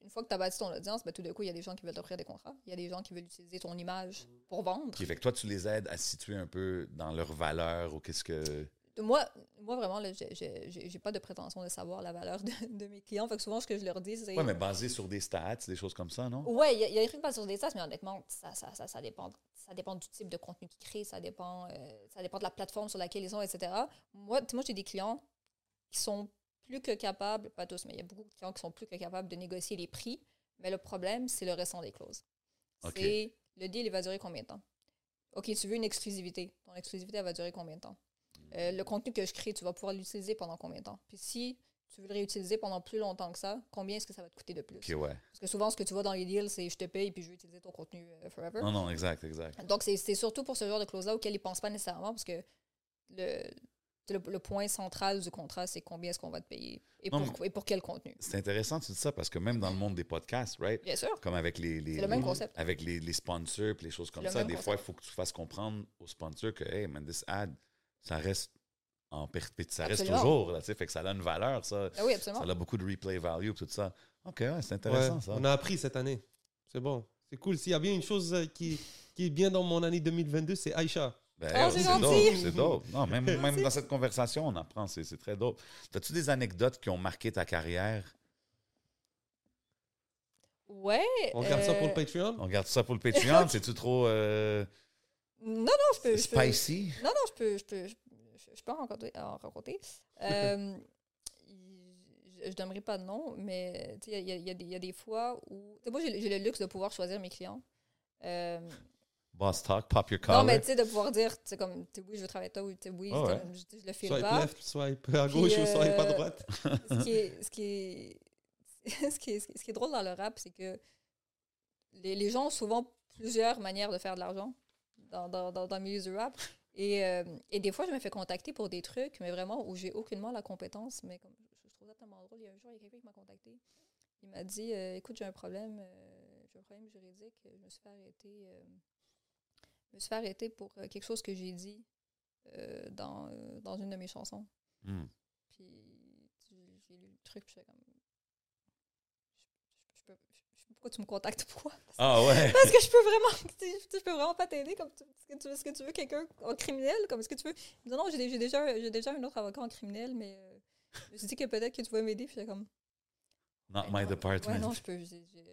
une fois que tu as bâti ton audience, ben, tout d'un coup, il y a des gens qui veulent t'offrir des contrats. Il y a des gens qui veulent utiliser ton image pour vendre. OK, fait que toi, tu les aides à situer un peu dans leur valeur ou qu'est-ce que... Moi, moi vraiment, j'ai- j'ai pas de prétention de savoir la valeur de, de mes clients. Fait que souvent, ce que je leur dis, c'est. Ouais, mais basé sur des stats, des choses comme ça, non? Ouais, il y, a- il y a des trucs pas sur des stats, mais honnêtement, ça, ça, ça, ça dépend. Ça dépend du type de contenu qu'ils créent, ça dépend, euh, ça dépend de la plateforme sur laquelle ils sont, etc. Moi, moi j'ai des clients qui sont plus que capables, pas tous, mais il y a beaucoup de clients qui sont plus que capables de négocier les prix. Mais le problème, c'est le restant des clauses. C'est le deal, il va durer combien de temps? OK, tu veux une exclusivité. Ton exclusivité, elle va durer combien de temps? Euh, le contenu que je crée, tu vas pouvoir l'utiliser pendant combien de temps? Puis si tu veux le réutiliser pendant plus longtemps que ça, combien est-ce que ça va te coûter de plus? Ouais. Parce que souvent, ce que tu vois dans les deals, c'est je te paye puis je vais utiliser ton contenu euh, forever. Non, non, exact, exact. Donc, c'est c'est surtout pour ce genre de clause-là auquel ils ne pensent pas nécessairement parce que le, le, le point central du contrat, c'est combien est-ce qu'on va te payer et Non, pour, et pour quel contenu. C'est intéressant, tu dis ça, parce que même dans le monde des podcasts, right? Bien sûr. Comme avec les, les, C'est le même les- concept. avec les, les sponsors et les choses comme le ça, des fois, il faut que tu fasses comprendre aux sponsors que, hey, man, this ad, ça reste en perpétuité, ça reste toujours, là, tu sais, fait que ça a une valeur, ça. Ah oui, Ça absolument. a beaucoup de replay value, tout ça. OK, ouais, c'est intéressant, Ouais, ça. On a appris cette année. C'est bon. C'est cool. S'il y a bien une chose qui, qui est bien dans mon année 2022, c'est Aïcha. Ben, Ah, oh, c'est dope, c'est dope. Non, même, même dans cette conversation, on apprend, c'est c'est très dope. As-tu des anecdotes qui ont marqué ta carrière? Ouais. On regarde ça pour euh, le Patreon? On garde ça pour le Patreon? C'est-tu trop euh, Non, non, je peux. Je peux spicy? non, non, je peux, je peux, je, peux en raconter. En raconter. Euh, je ne donnerai pas de nom, mais tu sais, il y, y a des- il y a des fois où. tu sais, Moi, j'ai le- j'ai le luxe de pouvoir choisir mes clients. Euh, Boss talk, pop your Non, collar. mais tu sais, de pouvoir dire, tu sais, comme, tu sais, oui, je veux travailler avec toi, ou tu sais, oui, ouais. comme, je, je le Swipe pas. left, swipe à Puis, gauche ou swipe à euh, droite. ce qui est, ce qui est, ce qui est, ce qui est drôle dans le rap, c'est que les, les gens ont souvent plusieurs manières de faire de l'argent dans, dans, dans, dans le milieu du rap. Et, euh, et des fois, je me fais contacter pour des trucs, mais vraiment où j'ai aucunement la compétence. Mais comme, je, je trouve ça tellement drôle. Il y a un jour, il y a quelqu'un qui m'a contacté. Il m'a dit euh, Écoute, j'ai un problème, euh, j'ai un problème juridique. Je me suis fait arrêter, euh, me suis fait arrêter pour euh, quelque chose que j'ai dit euh, dans, euh, dans une de mes chansons. Hmm. Puis j'ai lu le truc, puis j'étais comme. Je, je peux, je- je- pourquoi tu me contactes Pourquoi? Ah ouais. Parce que je peux vraiment. tu Je peux vraiment pas t'aider. Comme tu- Est-ce que tu, est-ce que tu veux quelqu'un en criminel Comme est-ce que tu veux. Dit, non, j'ai j'ai déjà, j'ai déjà un autre avocat en criminel, mais. euh, je me suis dit que peut-être que tu vas m'aider. Puis j'étais comme. Not Ben my non. department. Ouais, non, je peux. j'ai- j'ai-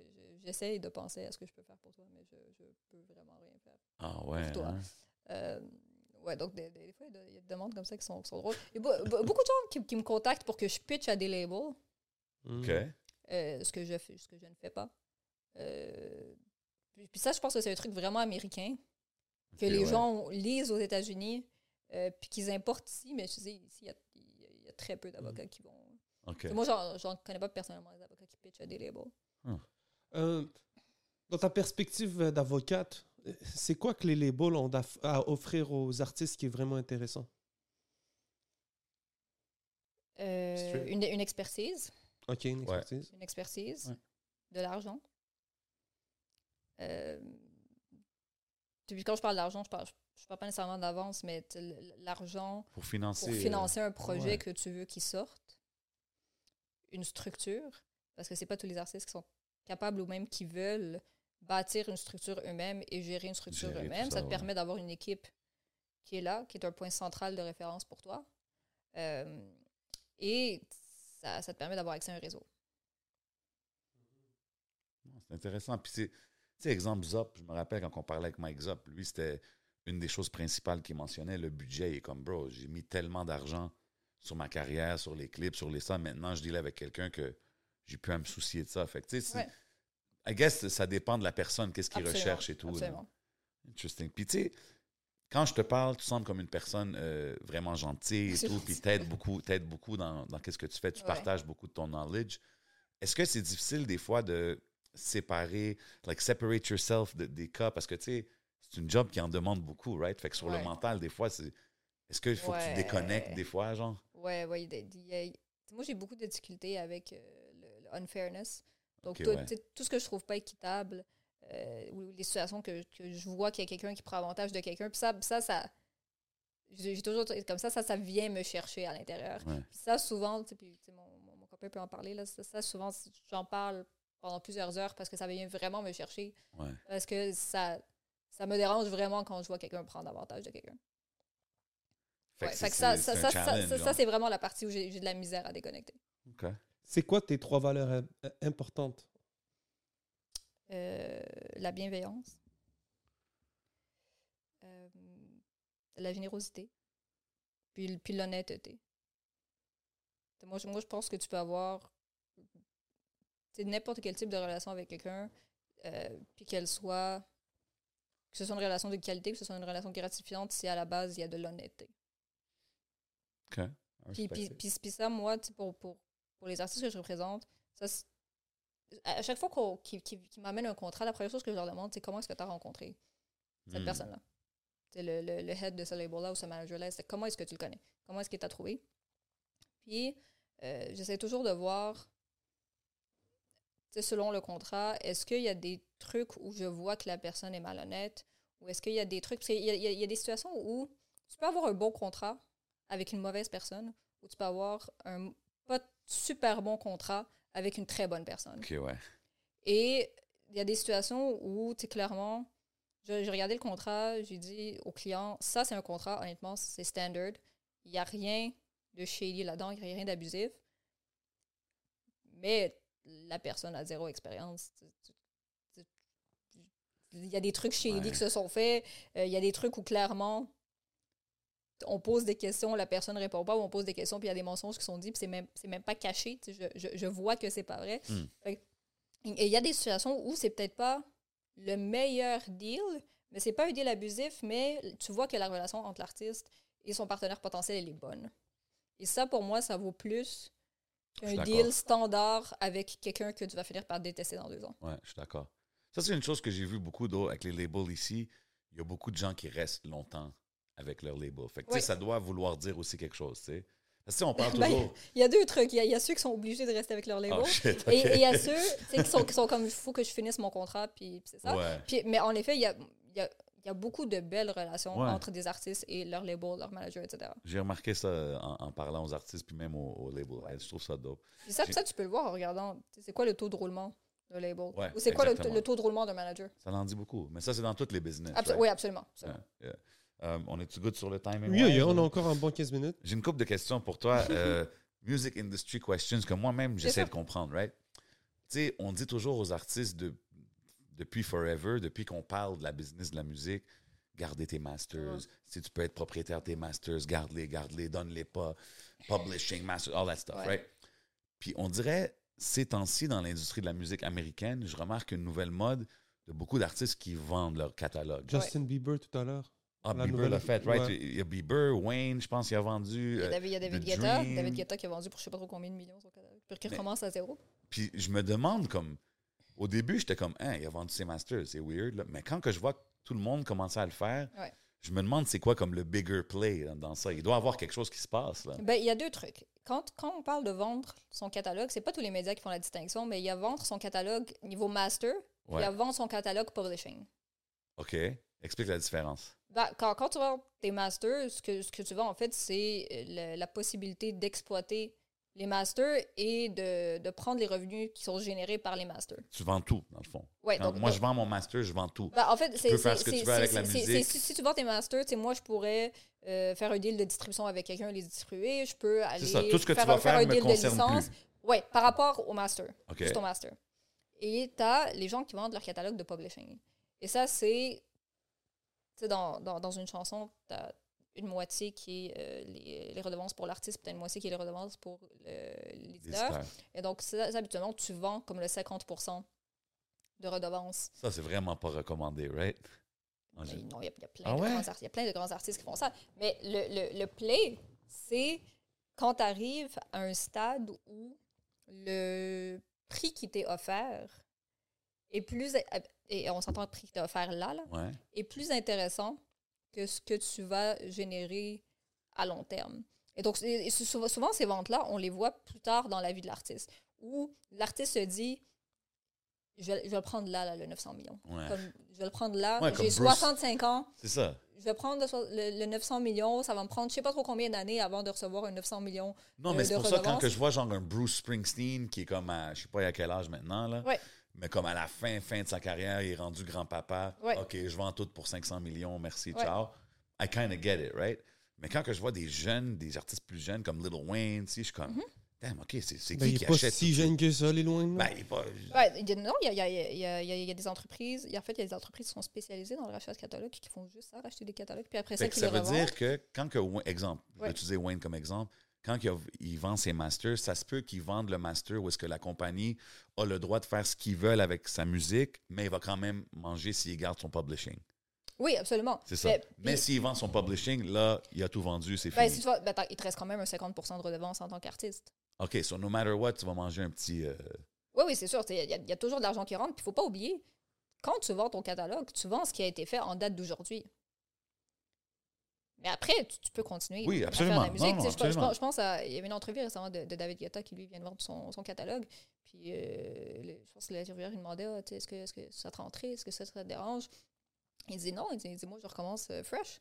J'essaye de penser à ce que je peux faire pour toi, mais je, je peux vraiment rien faire. Ah ouais. toi. hein? Euh, ouais, donc des, des fois, il y a des- demandes comme ça qui sont, qui sont drôles. Il y a be- be- beaucoup de gens qui, qui me contactent pour que je pitch à des labels, Mm. OK. euh, ce, que je fais, ce que je ne fais pas. Euh, puis, puis ça, je pense que c'est un truc vraiment américain, que les ouais. gens lisent aux États-Unis, euh, puis qu'ils importent ici, mais je sais, ici, il y a, il y a- il y a très peu d'avocats qui vont... OK. Moi, j'en j'en connais pas personnellement des avocats qui pitchent à des labels. Euh, dans ta perspective d'avocate, c'est quoi que les labels ont à offrir aux artistes qui est vraiment intéressant? Euh, une, une expertise. Ok, une Ouais. expertise. une expertise, Ouais. de l'argent. Euh, puis quand je parle d'argent, je parle, je parle pas nécessairement d'avance, mais l'argent Pour financer. pour euh, financer un projet ouais. que tu veux qu'il sorte, une structure, parce que c'est pas tous les artistes qui sont capables ou même qui veulent bâtir une structure eux-mêmes et gérer une structure Gérer eux-mêmes. ça, Ça, te ouais. permet d'avoir une équipe qui est là, qui est un point central de référence pour toi. Euh, et ça, ça te permet d'avoir accès à un réseau. C'est intéressant. Puis c'est, tu sais, exemple Zop, je me rappelle quand on parlait avec Mike Zop, lui, c'était une des choses principales qu'il mentionnait, le budget. Il est comme, bro, j'ai mis tellement d'argent sur ma carrière, sur les clips, sur les ça. Maintenant, je deal avec quelqu'un que j'ai pu à me soucier de ça. Fait que, tu sais, Ouais. I guess ça dépend de la personne, qu'est-ce qu'il recherche et tout. là. Absolument. Interesting. Puis, tu sais, quand je te parle, tu sembles comme une personne euh, vraiment gentille et tout, puis t'aides beaucoup, t'aides beaucoup dans, dans qu'est-ce que tu fais. Tu Ouais. partages beaucoup de ton knowledge. Est-ce que c'est difficile des fois de séparer, like separate yourself de- des cas? Parce que tu sais, c'est une job qui en demande beaucoup, right? Fait que sur le mental, des fois, c'est. Est-ce qu'il faut que tu déconnectes des fois, genre? Ouais, ouais. il y a- il y a- moi, j'ai beaucoup de difficultés avec euh, unfairness. Donc, tout, ouais. ce que je trouve pas équitable, euh, ou les situations que, que je vois qu'il y a quelqu'un qui prend avantage de quelqu'un, puis ça, ça, ça j'ai toujours comme ça, ça, ça vient me chercher à l'intérieur. Ouais. Puis ça, souvent, tu sais, puis, tu sais, mon, mon, mon copain peut en parler, là, ça, ça, souvent, j'en parle pendant plusieurs heures parce que ça vient vraiment me chercher. Ouais. Parce que ça, ça me dérange vraiment quand je vois quelqu'un prendre avantage de quelqu'un. Fait Ouais, que fait c'est- que ça, c'est- ça, ça, ça, c'est vraiment la partie où j'ai j'ai de la misère à déconnecter. OK. C'est quoi tes trois valeurs euh, importantes? Euh, la bienveillance, euh, la générosité, puis, puis l'honnêteté. Moi je, moi, je pense que tu peux avoir n'importe quel type de relation avec quelqu'un, euh, puis qu'elle soit, que ce soit une relation de qualité, que ce soit une relation gratifiante, si à la base, il y a de l'honnêteté. OK. I Puis, puis, puis, puis ça, moi, pour, pour, pour les artistes que je représente, ça, à chaque fois qu'ils m'amènent un contrat, la première chose que je leur demande, c'est comment est-ce que tu as rencontré cette Hmm. personne-là? C'est le, le, le head de ce label-là ou ce manager-là, c'est comment est-ce que tu le connais? Comment est-ce qu'il t'a trouvé? Puis, euh, j'essaie toujours de voir, selon le contrat, est-ce qu'il y a des trucs où je vois que la personne est malhonnête? Ou est-ce qu'il y a des trucs... Parce qu'il y y y a des situations où tu peux avoir un bon contrat avec une mauvaise personne, ou tu peux avoir un pas super bon contrat avec une très bonne personne. OK, ouais. Et il y a des situations où, tu clairement, j'ai regardé le contrat, j'ai dit au client, ça, c'est un contrat, honnêtement, c'est standard. Il n'y a rien de shady là-dedans, il n'y a rien d'abusif. Mais la personne a zéro expérience. Il y a des trucs shady Ouais. qui se sont faits. euh, il y a des trucs où, clairement, on pose des questions, la personne ne répond pas, ou on pose des questions, puis il y a des mensonges qui sont dits, puis c'est même, même pas caché. Je, je, je vois que c'est pas vrai. Hmm. Fait et il y a des situations où c'est peut-être pas le meilleur deal, mais c'est pas un deal abusif, mais tu vois que la relation entre l'artiste et son partenaire potentiel, elle est bonne. Et ça, pour moi, ça vaut plus qu'un deal standard avec quelqu'un que tu vas finir par détester dans deux ans. Ouais, je suis d'accord. Ça, c'est une chose que j'ai vu beaucoup avec les labels ici. Il y a beaucoup de gens qui restent longtemps avec leur label. Fait que, Oui. ça doit vouloir dire aussi quelque chose, tu sais. Parce que, on parle Ben, toujours... Il y a deux trucs. Il y a, il y a ceux qui sont obligés de rester avec leur label. Oh, shit, Et il y a ceux qui sont, qui sont comme, il faut que je finisse mon contrat, puis c'est ça. Ouais. Puis, mais en effet, il y a, y, a, y a beaucoup de belles relations Ouais. entre des artistes et leur label, leur manager, etc. J'ai remarqué ça en, en parlant aux artistes, puis même au, au label. Ouais. Je trouve ça dope. Ça, ça, tu peux le voir en regardant, c'est quoi le taux de roulement d'un label? Ou c'est quoi le, le taux de roulement d'un manager? Ça en dit beaucoup. Mais ça, c'est dans tous les business. Right? Oui, absolument. absolument. Yeah, yeah. Euh, on est-tu good sur le timing? Oui, Ouais, on a encore un bon 15 minutes. J'ai une couple de questions pour toi. Euh, music industry questions que moi-même, j'essaie de comprendre, right? Tu sais, on dit toujours aux artistes de, depuis forever, depuis qu'on parle de la business de la musique, gardez tes masters. Si tu peux être propriétaire de tes masters, garde-les, garde-les, donne-les pas. Publishing, masters, all that stuff, Ouais. right? Puis on dirait, ces temps-ci, dans l'industrie de la musique américaine, je remarque une nouvelle mode de beaucoup d'artistes qui vendent leur catalogue. Justin Bieber tout à l'heure. Ah, la Bieber l'a fait, right? ouais. Il y a Bieber, Wayne, je pense qu'il a vendu. Il y a euh, David, il y a David The Guetta. Dream. David Guetta qui a vendu pour je sais pas trop combien de millions son catalogue. Puis qui Mais- recommence à zéro. Puis je me demande comme. Au début, j'étais comme, hein, il a vendu ses masters, c'est weird. là. Mais quand que je vois que tout le monde commençait à le faire, Ouais. je me demande c'est quoi comme le bigger play dans ça. Il doit y avoir quelque chose qui se passe là. Ben, il y a deux trucs. Quand, quand on parle de vendre son catalogue, c'est pas tous les médias qui font la distinction, mais il y a vendre son catalogue niveau master, puis il y a vendre son catalogue publishing. OK. Explique la différence. Ben, quand, quand tu vends tes masters, ce que, ce que tu vends, en fait, c'est euh, la possibilité d'exploiter les masters et de, de prendre les revenus qui sont générés par les masters. Tu vends tout, dans le fond. Ouais, donc- moi, donc- je vends mon master, je vends tout. Ben, en fait, c'est. peux faire ce que tu veux avec la musique. Si, si tu vends tes masters, tu sais, moi, je pourrais euh, faire un deal de distribution avec quelqu'un, les distribuer. Je peux aller. ça, tout ce que tu faire, vas un- faire faire un me deal de licence. Oui, par rapport au master. OK. Juste au master. Et tu as les gens qui vendent leur catalogue de publishing. Et ça, c'est. Sais, dans, dans, dans une chanson, tu as une moitié qui est euh, les, les redevances pour l'artiste, puis tu as une moitié qui est les redevances pour l'éditeur. Et donc, ça, habituellement, tu vends comme le 50% de redevances Ça, c'est vraiment pas recommandé, right? En Mais gé- non, il y, Ah ouais? y a plein de grands artistes qui font ça. Mais le, le, le play, c'est quand tu arrives à un stade où le prix qui t'est offert est plus. Et on s'entend le prix qui t'est offert là, là, Ouais. est plus intéressant que ce que tu vas générer à long terme. Et donc, et- souvent, ces ventes-là, on les voit plus tard dans la vie de l'artiste, où l'artiste se dit je vais, je vais le prendre là, là, le 900 millions. Ouais. Comme, je vais le prendre là. Ouais, J'ai Bruce. 65 ans. C'est ça. Je vais prendre le, so- le- le 900 millions. Ça va me prendre je sais pas trop combien d'années avant de recevoir un 900 millions. Non, euh, mais c'est pour ça, quand que je vois genre un Bruce Springsteen qui est comme à, je sais pas à quel âge maintenant, là, Ouais. Mais comme à la fin, fin de sa carrière, il est rendu grand-papa. Ouais. OK, je vends tout pour 500 millions, merci, Ouais. ciao. I kind of get it, right? Mais quand que je vois des jeunes, des artistes plus jeunes comme Little Wayne, tu sais, je suis comme, Mm-hmm. damn, OK, c'est Ben, qui il qui pas achète si ça? jeune que ça, les loin. Ben, il est pas... Ouais, il y a- non, il y a, il y a- il y a- des entreprises. il y a- En fait, il y a des entreprises qui sont spécialisées dans le rachat de catalogues qui font juste ça, racheter des catalogues. Puis après ça, Fait que qui ça veut revendent. dire que quand que, exemple, je vais Ouais. utiliser Wayne comme exemple, quand il, a- il vend ses masters, ça se peut qu'il vende le master où est-ce que la compagnie a le droit de faire ce qu'ils veulent avec sa musique, mais il va quand même manger s'il garde son publishing. Oui, absolument. C'est ça. Mais- s'il vend son publishing, là, il a tout vendu, c'est ben, fini. si tu vois, ben, il te reste quand même un 50% de redevance en tant qu'artiste. OK, so no matter what, tu vas manger un petit... euh, Oui, oui, c'est sûr. Il y, y a toujours de l'argent qui rentre. Puis il faut pas oublier, quand tu vends ton catalogue, tu vends ce qui a été fait en date d'aujourd'hui. Mais après, tu, tu peux continuer Oui, à absolument. faire de la musique. Non, non, je, pense- je à. Il y avait une entrevue récemment de, de David Guetta qui, lui, vient de vendre son, son catalogue. Puis euh, le- je pense que l'intervieweur lui demandait ah, est-ce que, est que ça te rentrait Est-ce que ça, ça te dérange? Il dit non. Il dit, il dit, moi, je recommence euh, fresh.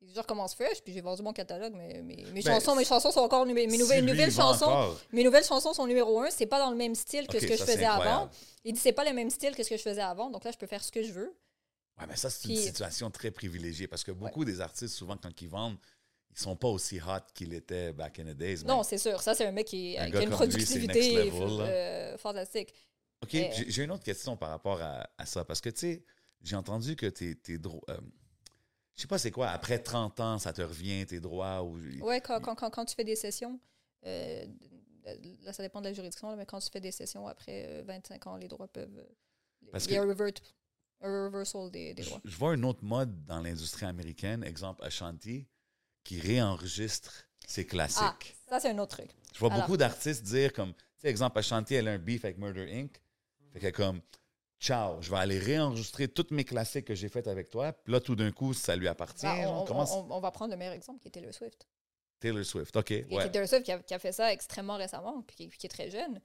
Il dit, je recommence fresh, puis j'ai vendu mon catalogue, mais mes, mes Ben, chansons, mes chansons sont encore mes si nouvelles, chansons. encore, Mes nouvelles chansons sont numéro un. C'est pas dans le même style que ce que ça, je faisais avant. Il dit c'est pas le même style que ce que je faisais avant, donc là je peux faire ce que je veux. Ouais, mais ça, c'est une situation très privilégiée parce que beaucoup des artistes, souvent, quand ils vendent, ils sont pas aussi hot qu'ils étaient back in the days. Non, c'est sûr. Ça, c'est un mec qui, Un qui gars a une lui, productivité level, euh, fantastique. OK, Mais- j'ai une autre question par rapport à, à ça. Parce que, tu sais, j'ai entendu que tes, tes droits. euh, je sais pas c'est quoi, après 30 ans, ça te revient, tes droits. Ou... Ouais, quand, quand, quand, quand tu fais des sessions, euh, là, ça dépend de la juridiction, là, mais quand tu fais des sessions après euh, 25 ans, les droits peuvent. euh, Parce a que-. Un reversal des, des Je, vois un autre mode dans l'industrie américaine, exemple Ashanti, qui réenregistre ses classiques. Ah, ça, c'est un autre truc. Je vois Alors. beaucoup d'artistes dire comme, tu sais, exemple, Ashanti, elle a un beef avec Murder Inc. Fait qu'elle est comme, ciao, je vais aller réenregistrer toutes mes classiques que j'ai faites avec toi. Puis là, tout d'un coup, ça lui appartient. Ben, genre, on, on- on- on va prendre le meilleur exemple qui est Taylor Swift. Taylor Swift, OK, Et ouais. Taylor Swift qui a, qui a fait ça extrêmement récemment, puis qui, est très jeune.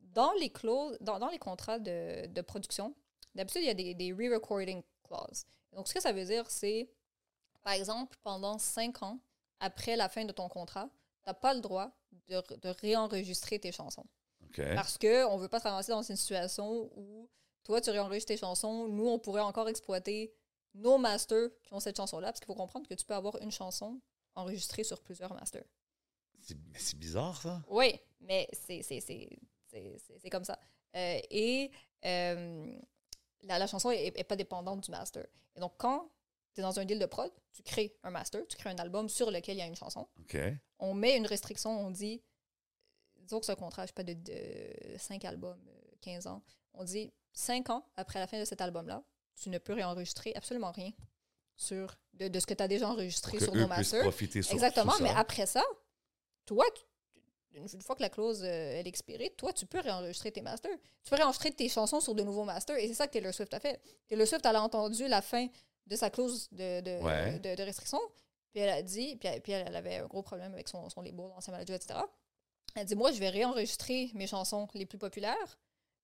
Dans les clauses, dans, dans les contrats de, de production, d'habitude, il y a des, des re-recording clauses. Donc, ce que ça veut dire, c'est, par exemple, pendant cinq ans, après la fin de ton contrat, tu n'as pas le droit de, de réenregistrer tes chansons. Parce qu'on ne veut pas ramasser dans une situation où toi, tu réenregistres tes chansons, nous, on pourrait encore exploiter nos masters qui ont cette chanson-là, parce qu'il faut comprendre que tu peux avoir une chanson enregistrée sur plusieurs masters. C'est- bizarre, ça. Oui, mais c'est comme ça. Euh, et euh, la, la chanson n'est pas dépendante du master. Et donc, quand tu es dans un deal de prod, tu crées un master, tu crées un album sur lequel il y a une chanson. On met une restriction, on dit, disons que ce contrat, je sais pas, de, 5 albums, euh, 15 ans, on dit 5 ans après la fin de cet album-là, tu ne peux réenregistrer absolument rien sur de, de ce que tu as déjà enregistré Pour que sur eux nos masters. profiter sur Exactement, ça. mais après ça, toi, tu- une fois que la clause euh, elle est expirée, toi, tu peux réenregistrer tes masters. Tu peux réenregistrer tes chansons sur de nouveaux masters. Et c'est ça que Taylor Swift a fait. Taylor Swift, elle a entendu la fin de sa clause de, de, Ouais. de, de restriction. Puis elle a dit, puis, elle, puis elle avait un gros problème avec son, son label, ancien manager, etc. Elle a dit, moi, je vais réenregistrer mes chansons les plus populaires.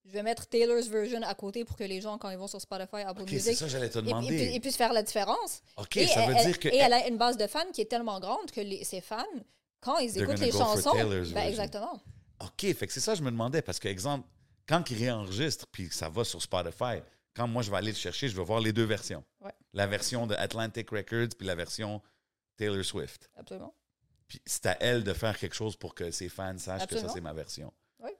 Je vais mettre Taylor's version à côté pour que les gens, quand ils vont sur Spotify, Apple OK, c'est Music, ça j'allais te ils- ils, demander. ils puissent faire la différence. OK, Et ça veut elle, dire que... et elle a une base de fans qui est tellement grande que les, ses fans, quand ils They're écoutent les chansons, ben exactement. OK, fait que c'est ça que je me demandais, parce que, exemple, quand il réenregistre, puis ça va sur Spotify, quand moi je vais aller le chercher, je vais voir les deux versions. Ouais. La version de Atlantic Records, puis la version Taylor Swift. Absolument. Puis c'est à elle de faire quelque chose pour que ses fans sachent que ça, c'est ma version. Ouais.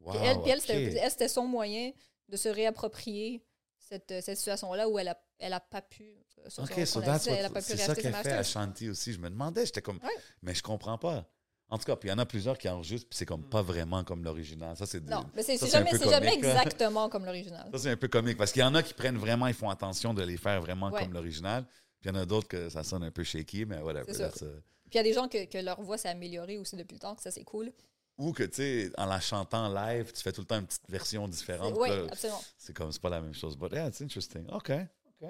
Wow, Puis elle, elle, c'était son moyen de se réapproprier cette, euh, cette situation-là où elle a, elle a pas pu. euh, sur OK, son- so son that's avis, elle a what- pas pu c'est ça qu'elle fait à. Shanti aussi. Je me demandais, j'étais comme, Ouais. mais je comprends pas. En tout cas, puis il y en a plusieurs qui enregistrent, puis c'est comme pas vraiment comme l'original. Ça, c'est Non, mais c'est jamais, jamais exactement comme l'original. Ça, c'est un peu comique parce qu'il y en a qui prennent vraiment, ils font attention de les faire vraiment Ouais. comme l'original. Puis il y en a d'autres que ça sonne un peu shaky, mais whatever. C'est sûr. that's, uh, Puis il y a des gens que, que leur voix s'est améliorée aussi depuis le temps, que ça c'est cool. Ou que, tu sais, en la chantant live, tu fais tout le temps une petite version différente. Oui, Là, absolument. C'est comme, c'est pas la même chose. But yeah, it's interesting. OK. OK.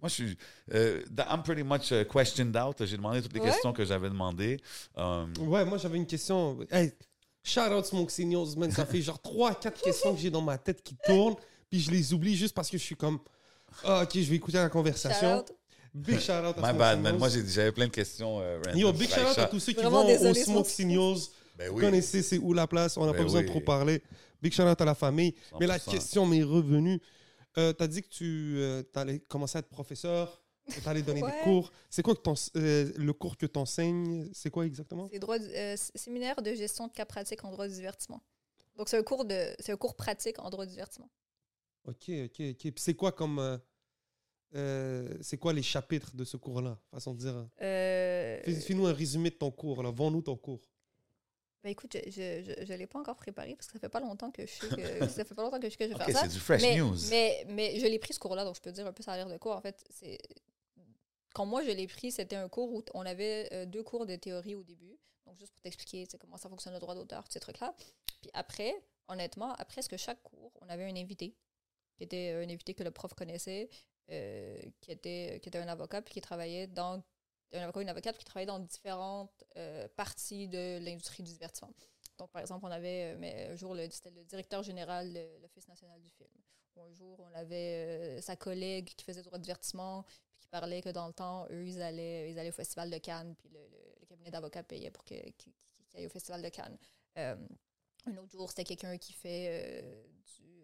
Moi, je suis. euh, I'm pretty much uh, questioned out. J'ai demandé toutes les Ouais. questions que j'avais demandées. Um, Ouais, moi j'avais une question. Hey, shout out Smoke Signals, man. Ça fait genre 3-4 questions que j'ai dans ma tête qui tournent, puis je les oublie juste parce que je suis comme. Ah, ok, je vais écouter la conversation. Shout out. Big shout out à my Smoke bad, Signals. man. Moi, j'ai- j'avais plein de questions. euh, random. Yo, big shout out à tous ceux qui Vraiment vont au désolé, Smoke Signals. Ben Vous oui. connaissez c'est où la place, on n'a Ben pas besoin de trop parler. Big shout out à la famille. Mais la 100%. question m'est revenue. Euh, tu as dit que tu allais commencer à être professeur, que tu allais donner Ouais. des cours. C'est quoi que euh, le cours que tu enseignes C'est quoi exactement? C'est droit euh, séminaire de gestion de cas pratiques en droit du divertissement. Donc c'est un cours de c'est un cours pratique en droit du divertissement. Ok, ok, ok. Puis c'est quoi comme. euh, euh, c'est quoi les chapitres de ce cours-là? Façon de dire. Euh, Fais- Fais-nous un résumé de ton cours. là. Vends-nous ton cours. Ben écoute, je je, je, je l'ai pas encore préparé parce que ça fait pas longtemps que je sais que ça fait pas longtemps que je, que je vais faire ça. c'est du fresh mais, news. Mais, mais je l'ai pris ce cours-là, donc je peux dire un peu ça a l'air de quoi. En fait, c'est quand moi je l'ai pris, c'était un cours où on avait euh, deux cours de théorie au début. Donc juste pour t'expliquer comment ça fonctionne le droit d'auteur, ces trucs-là. Puis après, honnêtement, à presque chaque cours, on avait un invité qui était un invité que le prof connaissait, euh, qui était qui était un avocat puis qui travaillait dans un avocat ou une avocate qui travaillait dans différentes euh, parties de l'industrie du divertissement. Donc, par exemple, on avait, euh, un jour, c'était le directeur général de l'Office national du film. Un jour, on avait euh, sa collègue qui faisait droit de divertissement, puis qui parlait que dans le temps, eux, ils allaient, ils allaient au Festival de Cannes, puis le, cabinet d'avocats payait pour qu'ils aillent au Festival de Cannes. Un autre jour, c'était quelqu'un qui fait du,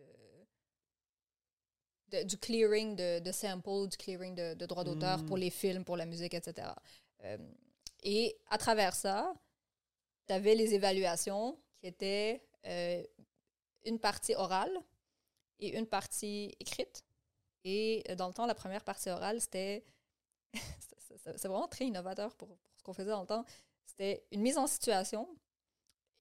de- du clearing de, de samples, du clearing de, de droits d'auteur Mm. pour les films, pour la musique, etc. Euh, et à travers ça, tu avais les évaluations qui étaient euh, une partie orale et une partie écrite. Et euh, dans le temps, la première partie orale, c'était. c'est- vraiment très innovateur pour, pour ce qu'on faisait dans le temps. C'était une mise en situation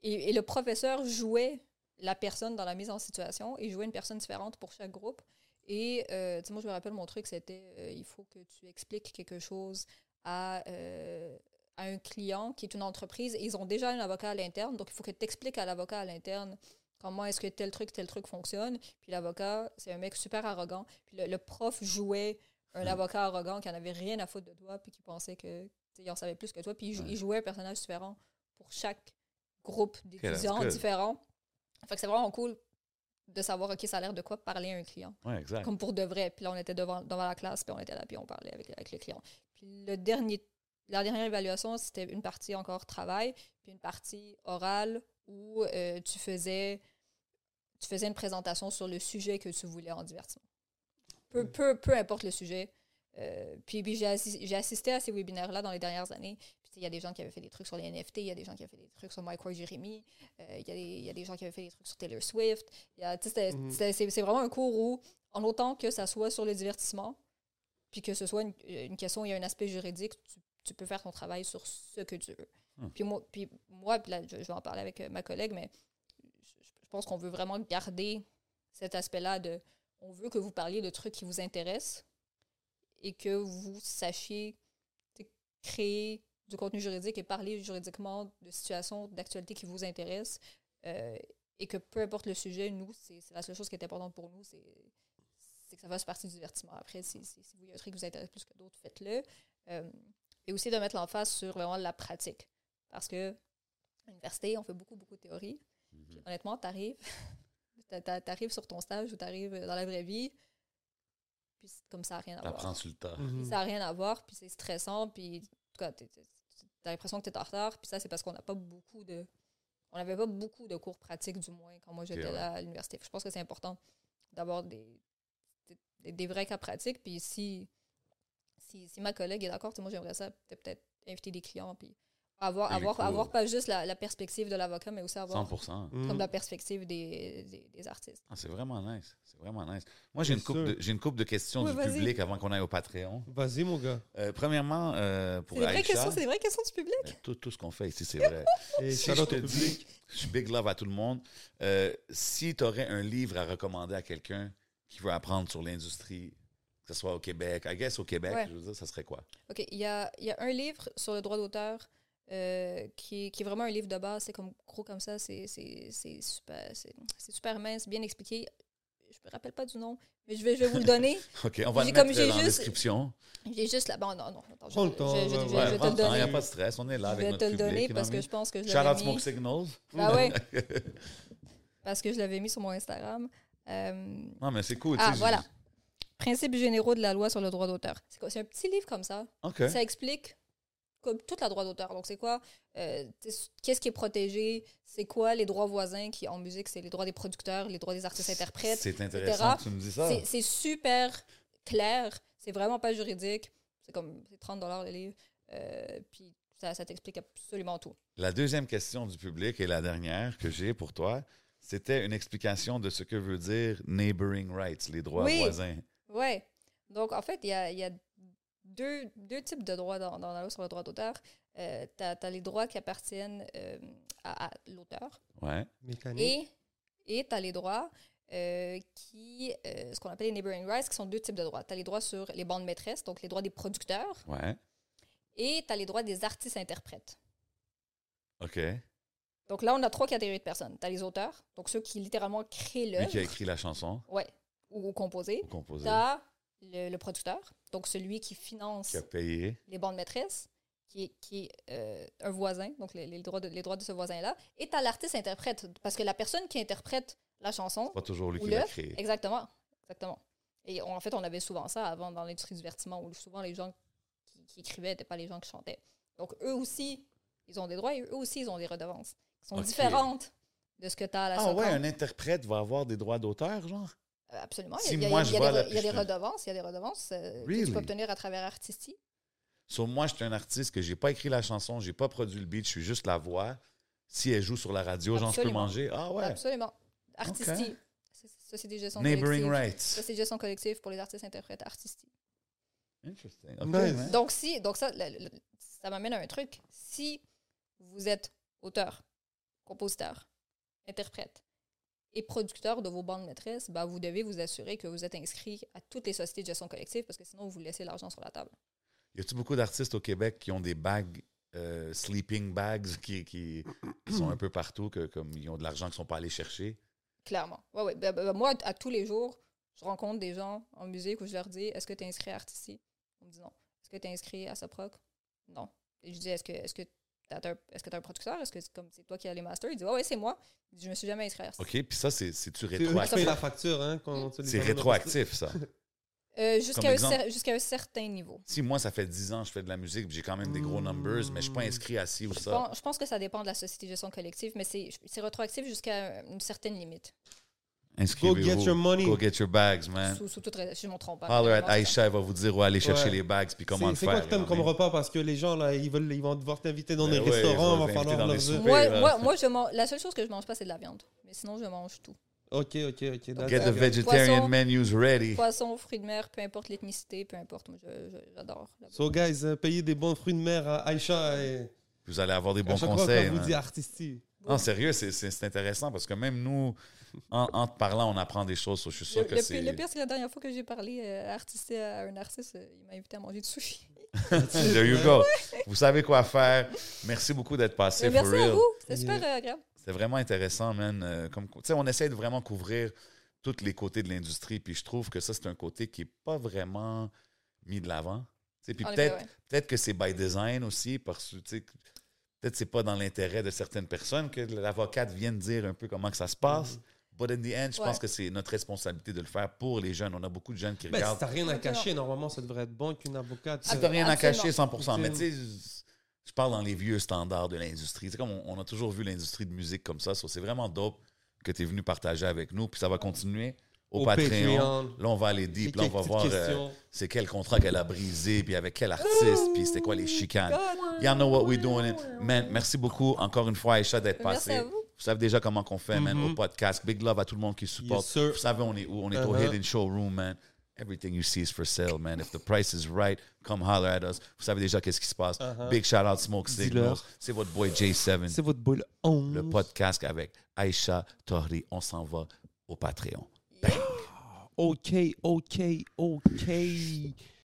et, et le professeur jouait la personne dans la mise en situation et jouait une personne différente pour chaque groupe. Et euh, tu sais, moi, je me rappelle, mon truc, c'était euh, il faut que tu expliques quelque chose à, euh, à un client qui est une entreprise et ils ont déjà un avocat à l'interne. Donc, il faut que tu expliques à l'avocat à l'interne comment est-ce que tel truc, tel truc fonctionne. Puis l'avocat, c'est un mec super arrogant. Puis le, le prof jouait un Hmm. avocat arrogant qui en avait rien à foutre de toi, puis qui pensait que il en savait plus que toi. Puis il, Ouais. il jouait un personnage différent pour chaque groupe d'étudiants différents. Fait que c'est vraiment cool de savoir, OK, ça a l'air de quoi parler à un client Ouais, exact. comme pour de vrai. Puis là, on était devant, devant la classe, puis on était là, puis on parlait avec, avec le client. Puis le dernier, la dernière évaluation, c'était une partie encore travail, puis une partie orale où euh, tu faisais tu faisais une présentation sur le sujet que tu voulais en divertissement. Peu, peu, peu importe le sujet. Euh, puis puis j'ai j'ai assisté à ces webinaires-là dans les dernières années. Il y a des gens qui avaient fait des trucs sur les NFT, il y a des gens qui avaient fait des trucs sur Mike Ward Jeremy, euh, il y, a des- il y a des gens qui avaient fait des trucs sur Taylor Swift. Mhm. C'est c'est vraiment un cours où, en autant que ça soit sur le divertissement, puis que ce soit une, une question où il y a un aspect juridique, tu, tu peux faire ton travail sur ce que tu veux. Hmm. Puis moi, puis moi puis là, je, je vais en parler avec euh, ma collègue, mais je, je pense qu'on veut vraiment garder cet aspect-là de on veut que vous parliez de trucs qui vous intéressent et que vous sachiez créer du contenu juridique et parler juridiquement de situations d'actualité qui vous intéressent. euh, et que peu importe le sujet, nous, c'est c'est la seule chose qui est importante pour nous, c'est c'est que ça fasse partie du divertissement. Après, si, si, si vous, il y a un truc qui vous intéresse plus que d'autres, faites-le. Euh, et aussi de mettre l'emphase sur vraiment la pratique. Parce que à l'université, on fait beaucoup, beaucoup de théorie. Mhm. Puis honnêtement, t'arrives, t'a- t'a- t'arrives sur ton stage ou t'arrives dans la vraie vie, puis c'est comme ça n'a rien à voir. T'apprends sur le tas. Mhm. Puis ça n'a rien à voir, puis c'est stressant, puis en tout cas, t'as l'impression que tu es en retard, puis ça, c'est parce qu'on n'a pas beaucoup de... On n'avait pas beaucoup de cours pratiques, du moins, quand moi j'étais ouais. là à l'université. Je pense que c'est important d'avoir des, des, des vrais cas pratiques, puis si, si, si ma collègue est d'accord, moi j'aimerais ça peut-être peut-être inviter des clients, puis avoir, avoir, avoir pas juste la, la perspective de l'avocat, mais aussi avoir 100%. Mhm. comme la perspective des, des, des artistes. Ah, c'est vraiment nice. C'est vraiment nice. Moi, j'ai une, couple sûr. de, j'ai une couple de questions Ouais, du vas-y. public avant qu'on aille au Patreon. Vas-y, mon gars. Euh, premièrement, euh, C'est pour des vraies Aïcha, questions, c'est des vraies questions du public? euh, tout, tout ce qu'on fait ici, c'est vrai. Et Si je te dis, je suis big love à tout le monde. Euh, si tu aurais un livre à recommander à quelqu'un qui veut apprendre sur l'industrie, que ce soit au Québec, I guess au Québec, Ouais. je veux dire, ça serait quoi? OK, il y a, il y a un livre sur le droit d'auteur euh, qui, qui est vraiment un livre de base. C'est comme gros comme ça. C'est c'est- c'est super, super mince, bien expliqué. Je me rappelle pas du nom, mais je vais, je vais vous le donner. OK, on va le mettre comme j'ai dans la juste- description. J'ai juste là. Bon, non, non. Attends, je, Prends le je- temps, je- je- ouais, je- ouais. je vais te le temps, Il n'y donner. a pas de stress, on est là Je avec vais notre te le public. donner parce que je pense que je l'avais mis. Smoke Signals. Ah ouais, parce que je l'avais mis sur mon Instagram. Euh, non, mais c'est cool. Ah, voilà. Principes généraux de la loi sur le droit d'auteur. C'est un petit livre comme ça. je- OK. Ça explique comme toute la droit d'auteur. Donc, c'est quoi? euh, Qu'est-ce qui est protégé? C'est quoi les droits voisins qui, en musique, c'est les droits des producteurs, les droits des artistes-interprètes. C'est intéressant que tu me dis ça. C'est super clair. C'est vraiment pas juridique. C'est comme c'est 30 le livre. Euh, puis ça, ça t'explique absolument tout. La deuxième question du public et la dernière que j'ai pour toi, c'était une explication de ce que veut dire neighboring rights, les droits Oui. voisins. Ouais. Donc, en fait, il y a, il y a deux, deux types de droits dans, dans la loi sur le droit d'auteur. Euh, tu as, les droits qui appartiennent euh, à, à l'auteur Ouais. Mécanique. et et tu as les droits euh, qui, euh, ce qu'on appelle les neighboring rights, qui sont deux types de droits. Tu as les droits sur les bandes maîtresses, donc les droits des producteurs, Ouais. et tu as les droits des artistes-interprètes. OK. Donc là, on a trois catégories de personnes. Tu as les auteurs, donc ceux qui littéralement créent Lui qui a l'œuvre, écrit la chanson, ouais, ou, ou composé. ou composé, Tu as le, le producteur, donc celui qui finance qui a payé. les bandes maîtresses, qui est, qui est euh, un voisin, donc les, les droits de, les droits de ce voisin-là, et tu as l'artiste-interprète, parce que la personne qui interprète la chanson, Pas toujours lui ou qui l'a créé. exactement, exactement. Et on- en fait, on avait souvent ça avant dans l'industrie du divertissement, où souvent les gens qui, qui écrivaient n'étaient pas les gens qui chantaient. Donc eux aussi, ils ont des droits, et eux aussi, ils ont des redevances, qui sont différentes de ce que tu as à la Ah ouais, un interprète va avoir des droits d'auteur, genre? Euh, Absolument. Si il y a, moi, il y je a vois des, il y a des redevances, il y a des redevances euh, que tu peux obtenir à travers Artisty. Sur moi, je suis un artiste que j'ai pas écrit la chanson, j'ai pas produit le beat, je suis juste la voix. Si elle joue sur la radio, genre, je peux manger. Ah ouais. Absolument. Artisty. C'est- Société de gestion Neighboring collective. rights. Société de gestion collective pour les artistes interprètes Artisty. Interesting. OK, Nice. man. Donc, si, donc ça, le- le- ça m'amène à un truc. Si vous êtes auteur, compositeur, interprète, et producteur de vos bandes maîtresses, ben, vous devez vous assurer que vous êtes inscrit à toutes les sociétés de gestion collective parce que sinon, vous laissez l'argent sur la table. Y a-tu beaucoup d'artistes au Québec qui ont des bags, euh, sleeping bags, qui, qui, qui sont un peu partout, que, comme ils ont de l'argent qu'ils sont pas allés chercher? Clairement. Ouais, ouais. Ben, ben, ben, moi, à tous les jours, je rencontre des gens en musique où je leur dis Est-ce que tu es inscrit à Artisty On me dit non. Est-ce que tu es inscrit à Soproc Non. Et je dis Est-ce que est-ce que tu as un producteur? Est-ce que c'est comme c'est toi qui as les masters? Il dit Ouais, ouais, c'est moi. Il dit, Je me suis jamais inscrit à Artisty. OK, puis ça, c'est- c'est-tu C'est rétroactif? payent la facture, hein, C'est rétroactif, ça. Euh, Jusqu'à un, cer- certain niveau. Si moi, ça fait 10 ans que je fais de la musique, puis j'ai quand même des gros numbers, mais je suis pas inscrit à ci ou ça. je pense que ça dépend de la société de gestion collective, mais c'est c'est rétroactif jusqu'à une certaine limite. Go get your money. Go get your bags, man. Sous, sous toute je ne me trompe pas. Holler at c'est. Aïcha, elle va vous dire où aller chercher Ouais. les bags, puis comment C'est le c'est faire. quoi que t'aimes comme repas? Parce que les gens là ils veulent ils vont devoir t'inviter dans Ben des ouais, restaurants, va falloir dans leur soupers. Moi, moi, moi je mange, la seule chose que je mange pas, c'est de la viande. Mais sinon, je mange tout. Ok, ok, ok. that's Get the vegetarian Poisson. menus ready. Poisson, fruits de mer, peu importe l'ethnicité, peu importe. Moi, je- je- j'adore. So guys, euh, payez des bons fruits de mer à Aïcha et Vous allez avoir des à bons chaque fois conseils. qu'on vous man. dit artistique. Non, sérieux, c'est- c'est c'est intéressant parce que même nous, en, en te parlant, on apprend des choses. so je suis sûr Le, que c'est. pire, le pire, c'est que la dernière fois que j'ai parlé euh, artisté à un artiste, euh, il m'a invité à manger du sushi. There you go. Vous savez quoi faire. Merci beaucoup d'être passé. For merci à vous. Yeah. super euh, agréable. C'est vraiment intéressant, man. Euh, comme, on essaie de vraiment couvrir tous les côtés de l'industrie, puis je trouve que ça, c'est un côté qui n'est pas vraiment mis de l'avant. Puis peut-être ouais. que c'est by design aussi, parce que peut-être c'est pas dans l'intérêt de certaines personnes que l'avocate vienne dire un peu comment que ça se passe. But in the end, je Ouais. pense que c'est notre responsabilité de le faire pour les jeunes. On a beaucoup de jeunes qui Ben, si regardent. t'as rien à cacher, normalement ça devrait être bon qu'une avocate. Si euh, t'as rien à cacher 100%, mais tu sais, je parle dans les vieux standards de l'industrie. C'est comme on, on a toujours vu l'industrie de musique comme ça. so c'est vraiment dope que tu es venu partager avec nous. Puis ça va continuer au, Au Patreon. Patreon. Là, on va aller deep. Là, on va voir euh, c'est quel contrat qu'elle a brisé, puis avec quel artiste, puis c'était quoi les chicanes. Y'all know what we're doing. Man, merci beaucoup encore une fois, Aïcha, d'être Merci passée. à vous. Vous savez déjà comment qu'on fait, man, au podcast. Big love à tout le monde qui supporte. Yes. Vous savez, on est où? On est au Uh-huh. Hidden Showroom, man. Everything you see is for sale, man. If the price is right, come holler at us. Vous savez déjà qu'est-ce qui se passe. Uh-huh. Big shout out Smoke. Signals. C'est votre boy J7. C'est votre boule 11. Le podcast avec Aïcha Tohri. On s'en va au Patreon. OK, OK, OK.